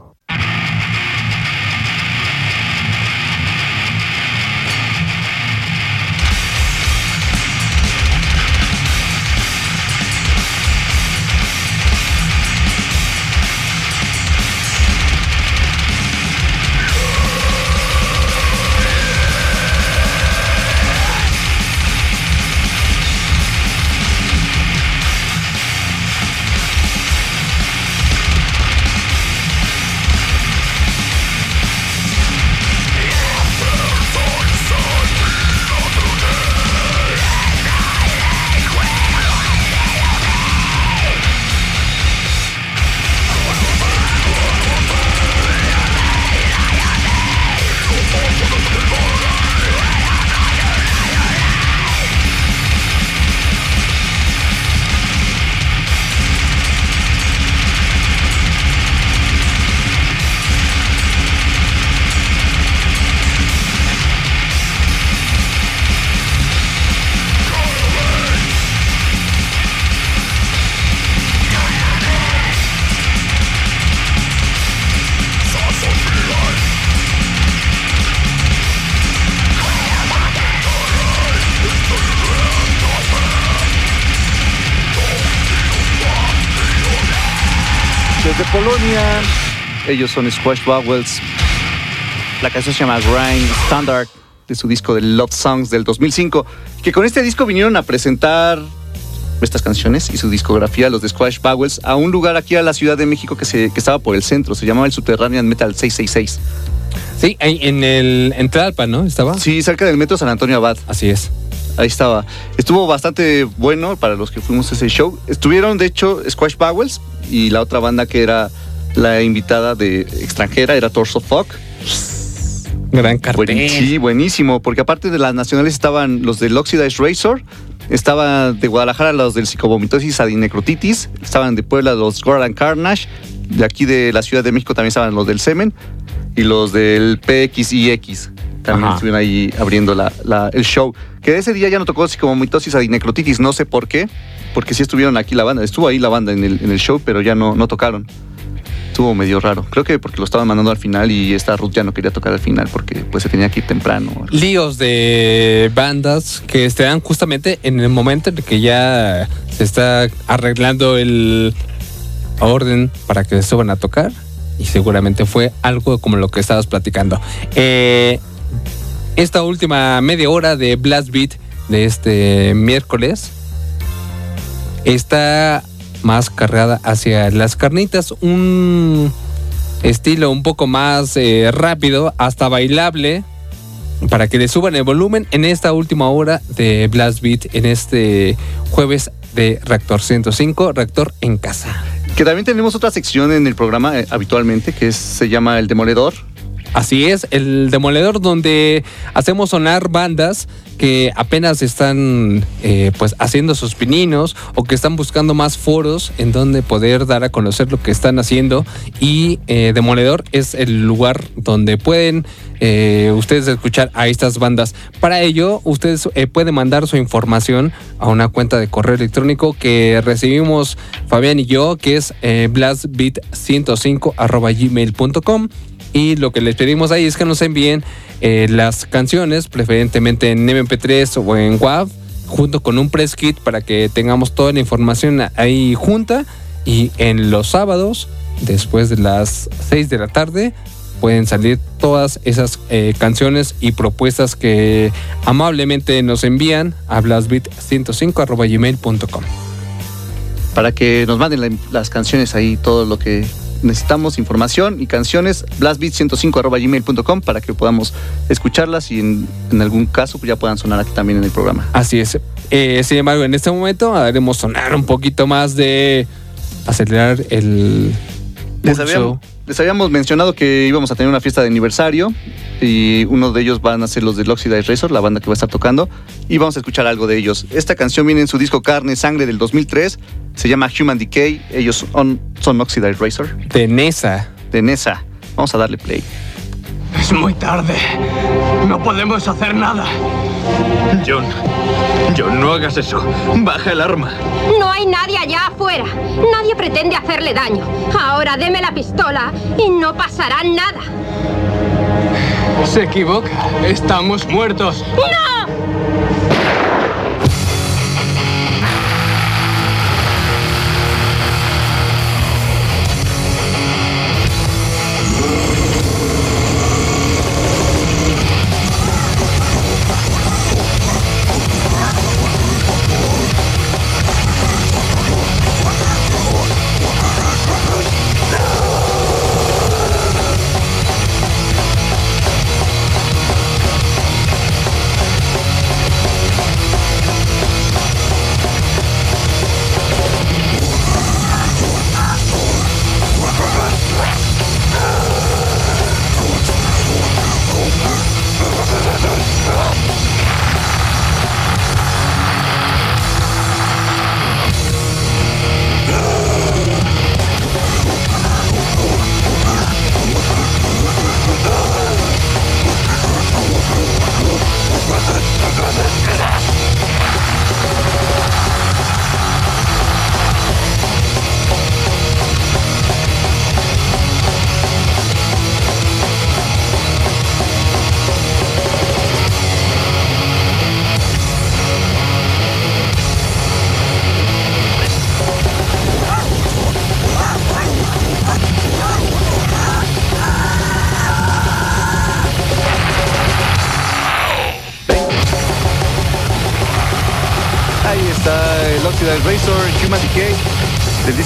Ellos son Squash Bowels. La canción se llama Grind Standard de su disco de Love Songs del 2005. Que con este disco vinieron a presentar estas canciones y su discografía, los de Squash Bowels, a un lugar aquí a la Ciudad de México que, se, que estaba por el centro. Se llamaba el Subterranean Metal 666. Sí, en el en Tlalpan, ¿no? ¿Estaba? Sí, cerca del metro San Antonio Abad. Así es. Ahí estaba. Estuvo bastante bueno para los que fuimos a ese show. Estuvieron, de hecho, Squash Bowels y la otra banda que era la invitada de extranjera era Torso Fuck. Gran cartel. sí, buenísimo, porque aparte de las nacionales estaban los del Oxidized Razor, estaban de Guadalajara los del psicovomitosis adinecrotitis, estaban de Puebla los Goran Carnage, de aquí de la Ciudad de México también estaban los del Semen y los del PXIX. También estuvieron ahí abriendo el show. Que ese día ya no tocó psicovomitosis adinecrotitis, no sé por qué, porque sí estuvieron aquí la banda, estuvo ahí la banda en el, en el show, pero ya no, no tocaron estuvo medio raro. Creo que porque lo estaban mandando al final y esta Ruth ya no quería tocar al final porque pues se tenía que ir temprano. Líos de bandas que están justamente en el momento en que ya se está arreglando el orden para que se suban a tocar y seguramente fue algo como lo que estabas platicando. Eh, esta última media hora de Blast Beat de este miércoles está más cargada hacia las carnitas, un estilo un poco más eh, rápido, hasta bailable, para que le suban el volumen en esta última hora de Blast Beat, en este jueves de Reactor 105, Reactor en casa. Que también tenemos otra sección en el programa eh, habitualmente, que se llama El Demoledor, Así es, el demoledor donde hacemos sonar bandas que apenas están eh, pues haciendo sus pininos o que están buscando más foros en donde poder dar a conocer lo que están haciendo y eh, Demoledor es el lugar donde pueden eh, ustedes escuchar a estas bandas. Para ello, ustedes pueden mandar su información a una cuenta de correo electrónico que recibimos Fabián y yo, que es blastbeat105 gmail.com y lo que les pedimos ahí es que nos envíen eh, las canciones, preferentemente en MP3 o en WAV, junto con un press kit para que tengamos toda la información ahí junta. Y en los sábados, después de las 6 de la tarde, pueden salir todas esas eh, canciones y propuestas que amablemente nos envían a blastbeat105.gmail.com. para que nos manden la- las canciones ahí, todo lo que necesitamos, información y canciones, blastbeat105.gmail.com para que podamos escucharlas y en, en algún caso pues, ya puedan sonar aquí también en el programa. Así es. Eh, sin embargo, en este momento haremos sonar un poquito más de acelerar el Les pulso. habíamos, les habíamos mencionado que íbamos a tener una fiesta de aniversario y uno de ellos van a ser los de Oxidized Razor, la banda que va a estar tocando, y vamos a escuchar algo de ellos. Esta canción viene en su disco Carne Sangre del 2003, se llama Human Decay, ellos son, son Oxidized Razor, de Nesa. de Nesa. Vamos a darle play. Es muy tarde. No podemos hacer nada. John, John, no hagas eso. Baja el arma. No hay nadie allá afuera. Nadie pretende hacerle daño. Ahora deme la pistola y no pasará nada. Se equivoca. Estamos muertos. Ahí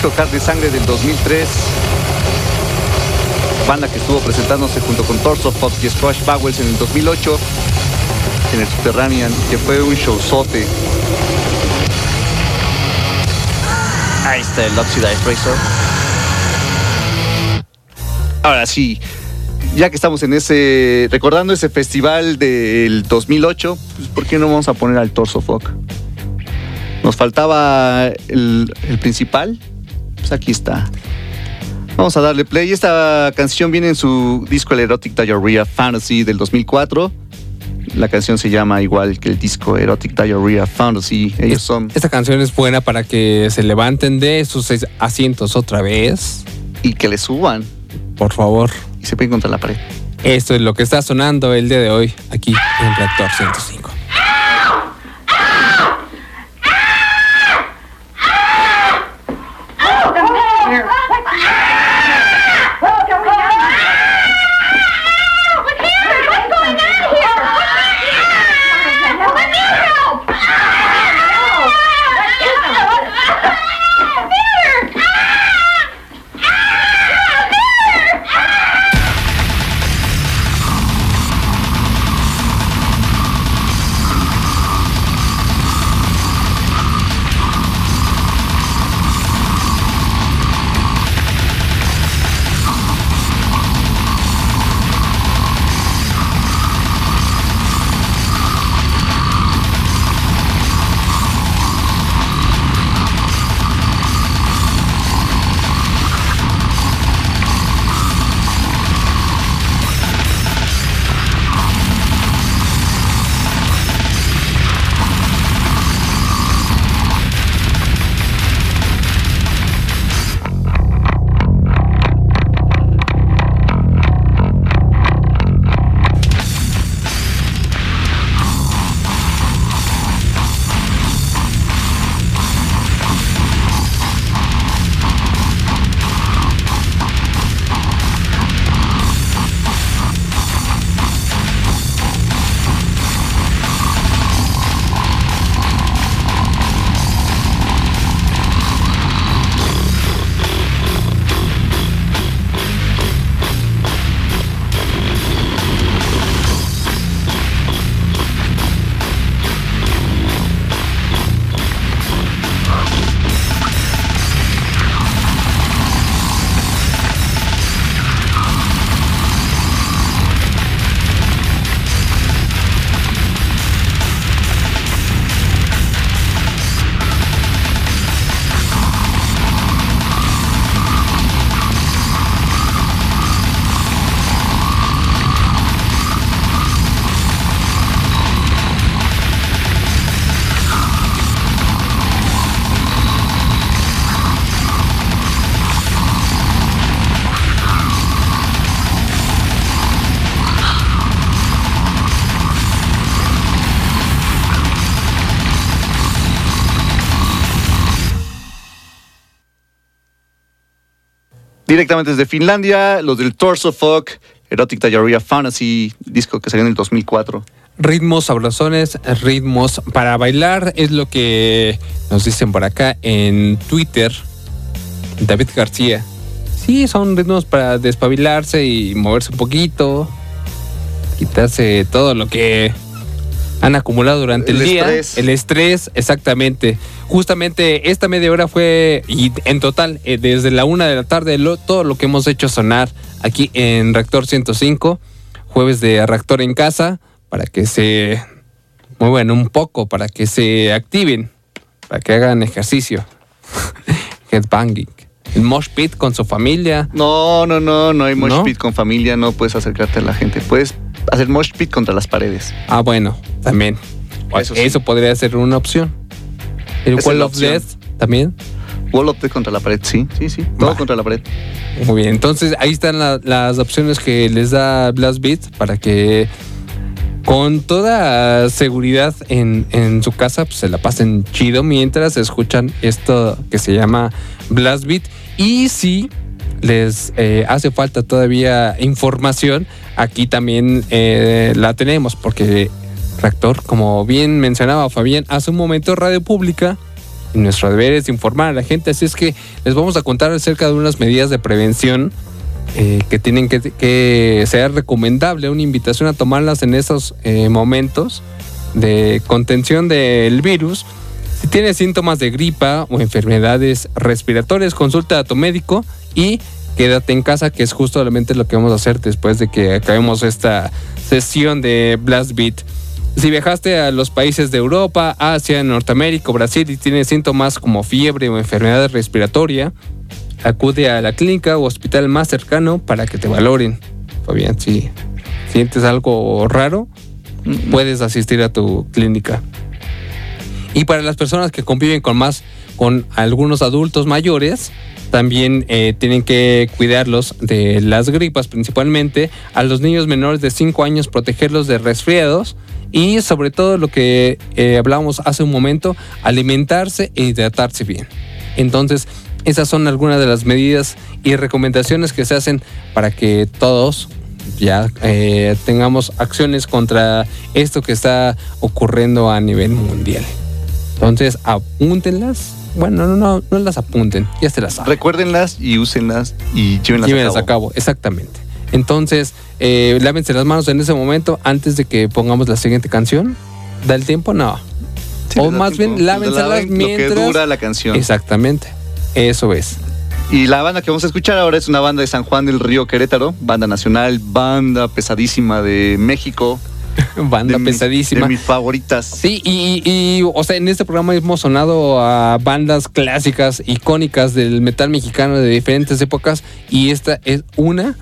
disco Carne Sangre del 2003. Banda que estuvo presentándose junto con Torso Pop y Squash Bowels en el 2008 en el Subterranean, que fue un showzote. Ahí está el Oxidized Razor. Ahora sí, ya que estamos en ese, recordando ese festival del 2008, pues ¿por qué no vamos a poner al Torso Fuck? Nos faltaba el principal. Pues aquí está. Vamos a darle play. Esta canción viene en su disco El Erotic Diarrhea Fantasy del 2004. La canción se llama igual que el disco Erotic Diarrhea Fantasy. Ellos son Esta canción es buena para que se levanten de sus seis asientos otra vez. y que le suban Por favor. y se peguen contra la pared. Esto es lo que está sonando el día de hoy aquí en Reactor 105. Directamente desde Finlandia, los del Torso Fuck, Erotic Diarrhea Fantasy, disco que salió en el 2004. Ritmos sabrosones, ritmos para bailar, es lo que nos dicen por acá en Twitter. David García. Sí, son ritmos para despabilarse y moverse un poquito. Quitarse todo lo que han acumulado durante el, El día. estrés. El estrés, exactamente. Justamente esta media hora fue, y en total, eh, desde la una de la tarde, lo- todo lo que hemos hecho sonar aquí en Reactor 105, jueves de Reactor en casa, para que se muevan un poco, para que se activen, para que hagan ejercicio. Headbanging. El mosh pit con su familia. No, no, no, no hay mosh ¿No? pit con familia, no puedes acercarte a la gente. Puedes hacer mosh pit contra las paredes. Ah, bueno, también. Eso podría ser una opción. El Wall of. Death también. Wall of Death contra la pared, sí, sí, sí. Todo Va. contra la pared. Muy bien, entonces ahí están la- las opciones que les da Blast Beat para que con toda seguridad en, en su casa pues, se la pasen chido mientras escuchan esto que se llama Blast Beat. Y si les eh, hace falta todavía información, aquí también eh, la tenemos porque Como bien mencionaba Fabián hace un momento, Radio Pública y nuestro deber es informar a la gente, así es que les vamos a contar acerca de unas medidas de prevención eh, que tienen que, que ser recomendable, una invitación a tomarlas en esos eh, momentos de contención del virus. Si tienes síntomas de gripa o enfermedades respiratorias, consulta a tu médico y quédate en casa, que es justamente lo que vamos a hacer después de que acabemos esta sesión de Blast Beat. Si viajaste a los países de Europa, Asia, Norteamérica, Brasil y tienes síntomas como fiebre o enfermedad respiratoria, acude a la clínica o hospital más cercano para que te valoren. Fabián, si sientes algo raro, puedes asistir a tu clínica. Y para las personas que conviven con más, con algunos adultos mayores, también eh, tienen que cuidarlos de las gripas principalmente. A los niños menores de 5 años protegerlos de resfriados. Y sobre todo lo que eh, hablábamos hace un momento, alimentarse e hidratarse bien. Entonces, esas son algunas de las medidas y recomendaciones que se hacen para que todos ya eh, tengamos acciones contra esto que está ocurriendo a nivel mundial. Entonces, apúntenlas. Bueno, no, no, no las apunten, ya se las saben. Recuérdenlas y úsenlas y llévenlas Llévenlas a cabo, exactamente. Entonces, eh, lávense las manos en ese momento antes de que pongamos la siguiente canción. ¿Da el tiempo? No. Sí, o más tiempo. bien, lávenselas Laven Lo mientras- que dura la canción. Exactamente. Eso es. Y la banda que vamos a escuchar ahora es una banda de San Juan del Río Querétaro, banda nacional, banda pesadísima de México. Banda de pesadísima. de mis favoritas. Sí, y, y, o sea, en este programa hemos sonado a bandas clásicas, icónicas del metal mexicano de diferentes épocas, y esta es una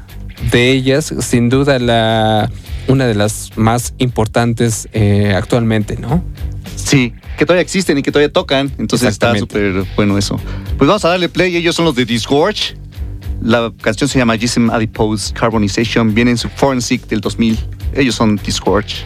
de ellas, sin duda la una de las más importantes eh, actualmente, ¿no? Sí, que todavía existen y que todavía tocan. Entonces está súper bueno eso. Pues vamos a darle play. Ellos son los de Disgorge. La canción se llama Gism Adipose Carbonization. Viene en su Forensic del 2000. Ellos son Disgorge.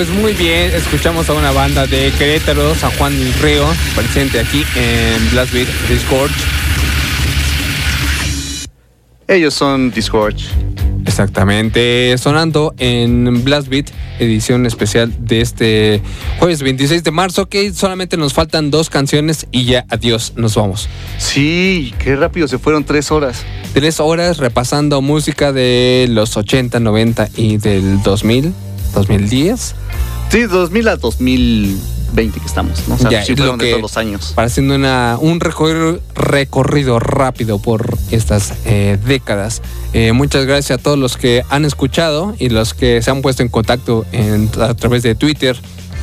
Pues muy bien, escuchamos a una banda de Querétaro, San Juan del Río, presente aquí en Blast Beat Discord. Ellos son Disgorge. Exactamente, sonando en Blast Beat, edición especial de este jueves 26 de marzo, que solamente nos faltan dos canciones y ya adiós, nos vamos. Sí, qué rápido se fueron tres horas. Tres horas repasando música de los 80, 90 y del 2000, 2010. Sí, 2000 a 2020 que estamos, ¿no? O sea, Ya, sí lo de que- todos los años. para haciendo una, un recorrido, recorrido rápido por estas eh, décadas. Eh, muchas gracias a todos los que han escuchado y los que se han puesto en contacto en- a través de Twitter,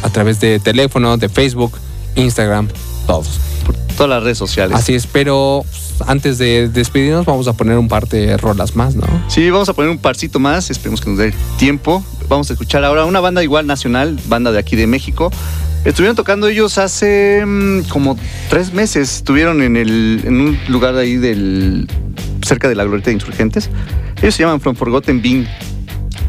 a través de teléfono, de Facebook, Instagram, todos. Por todas las redes sociales. Así es, pero antes de despedirnos vamos a poner un par de rolas más, ¿no? Sí, vamos a poner un parcito más, esperemos que nos dé tiempo. Vamos a escuchar ahora una banda igual nacional, banda de aquí de México. Estuvieron tocando ellos hace mm, como tres meses. Estuvieron en, el, en un lugar ahí del cerca de la Glorieta de Insurgentes. Ellos se llaman From Forgotten Being.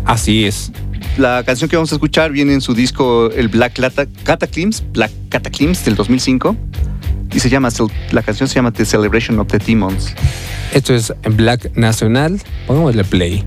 Así es. La canción que vamos a escuchar viene en su disco el Black Cataclysms, Black Cataclysms del 2005. Y se llama, la canción se llama The Celebration of the Demons. Esto es en Black Nacional. Pongámosle play.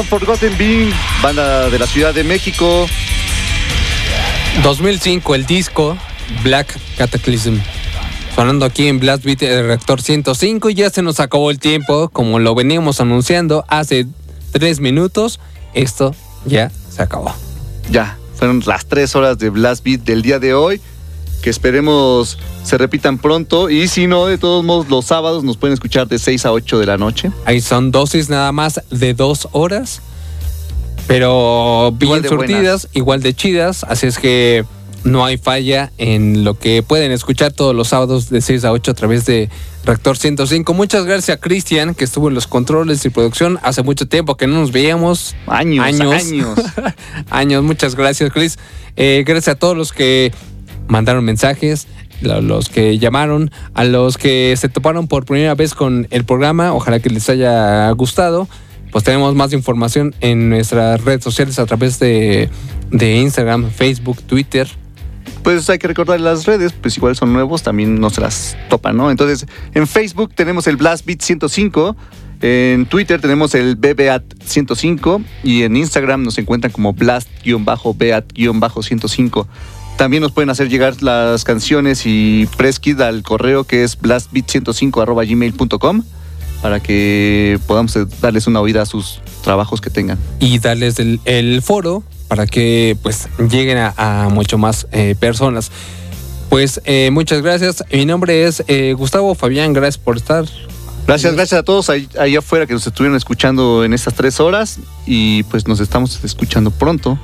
From Forgotten Being, banda de la Ciudad de México. 2005 el disco Black Cataclysm. Sonando aquí en Blast Beat el reactor 105 y ya se nos acabó el tiempo, como lo veníamos anunciando hace tres minutos. Esto ya se acabó. Ya, fueron las tres horas de Blast Beat del día de hoy. Que esperemos se repitan pronto. Y si no, de todos modos, los sábados nos pueden escuchar de 6 a 8 de la noche. Ahí son dosis nada más de dos horas, pero bien Igual surtidas, igual de chidas. Así es que no hay falla en lo que pueden escuchar todos los sábados de 6 a 8 a través de Reactor 105. Muchas gracias a Cristian, que estuvo en los controles y producción. Hace mucho tiempo que no nos veíamos. Años, Años. años. Años, muchas gracias, Chris. Eh, gracias a todos los que mandaron mensajes, lo- los que llamaron, a los que se toparon por primera vez con el programa. Ojalá que les haya gustado. Pues tenemos más información en nuestras redes sociales a través de, de Instagram, Facebook, Twitter. Pues hay que recordar las redes, pues igual son nuevos, también no se las topan, ¿no? Entonces, en Facebook tenemos el Blast Beat 105, en Twitter tenemos el BBAT 105 y en Instagram nos encuentran como Blast-Beat-105. También nos pueden hacer llegar las canciones y preskit al correo que es blastbeat105 para que podamos darles una oída a sus trabajos que tengan. y darles el, el foro para que pues lleguen a, a mucho más eh, personas. Pues eh, muchas gracias. Mi nombre es eh, Gustavo Fabián. Gracias por estar. Gracias, gracias a todos ahí, allá afuera que nos estuvieron escuchando en estas tres horas y pues nos estamos escuchando pronto.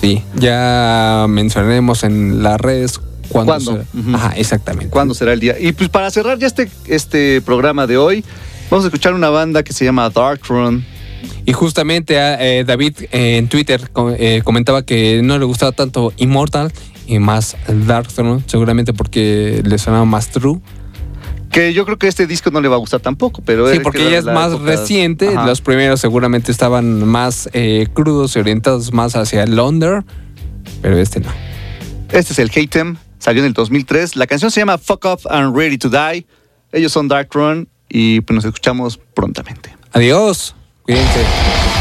Sí, ya mencionaremos en las redes cuándo. ¿Cuándo? Ajá, exactamente. ¿Cuándo será el día? Y pues para cerrar ya este, este programa de hoy, vamos a escuchar una banda que se llama Darkthrone. Y justamente ah, eh, David eh, en Twitter eh, comentaba que no le gustaba tanto Immortal y más Darkthrone, seguramente porque le sonaba más true. Que yo creo que este disco no le va a gustar tampoco, pero Sí, porque que ya es más época- reciente. Ajá. Los primeros seguramente estaban más eh, crudos y orientados más hacia el under, pero este no. Este es el Hatem, salió en el 2003. La canción se llama Fuck Off and Ready to Die. Ellos son Darkthrone y pues nos escuchamos prontamente. Adiós. Cuídense.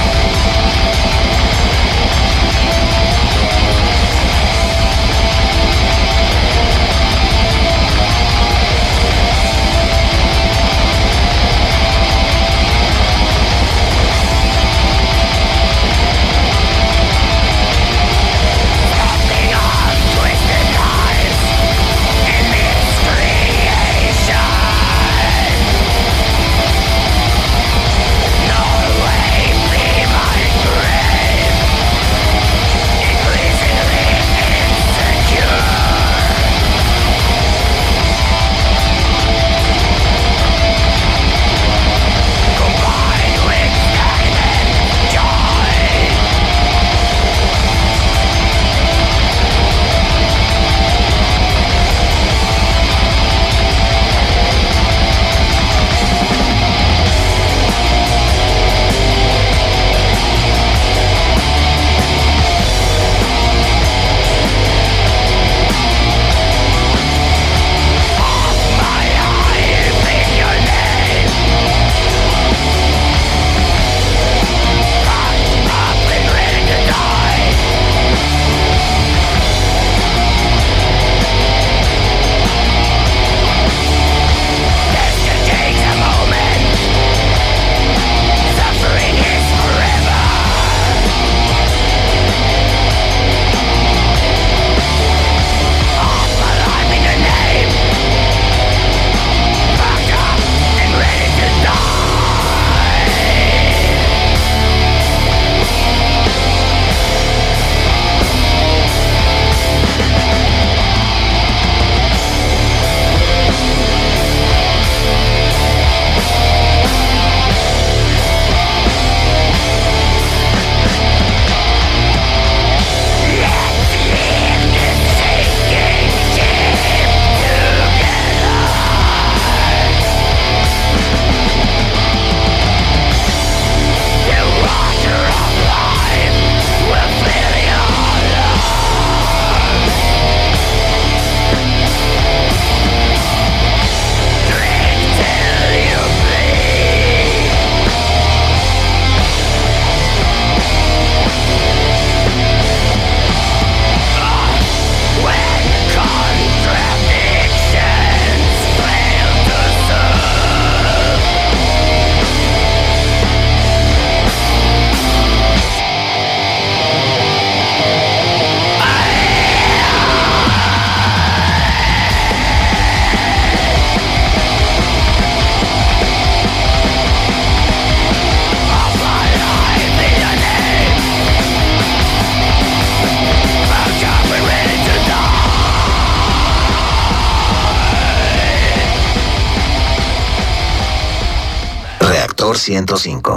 105.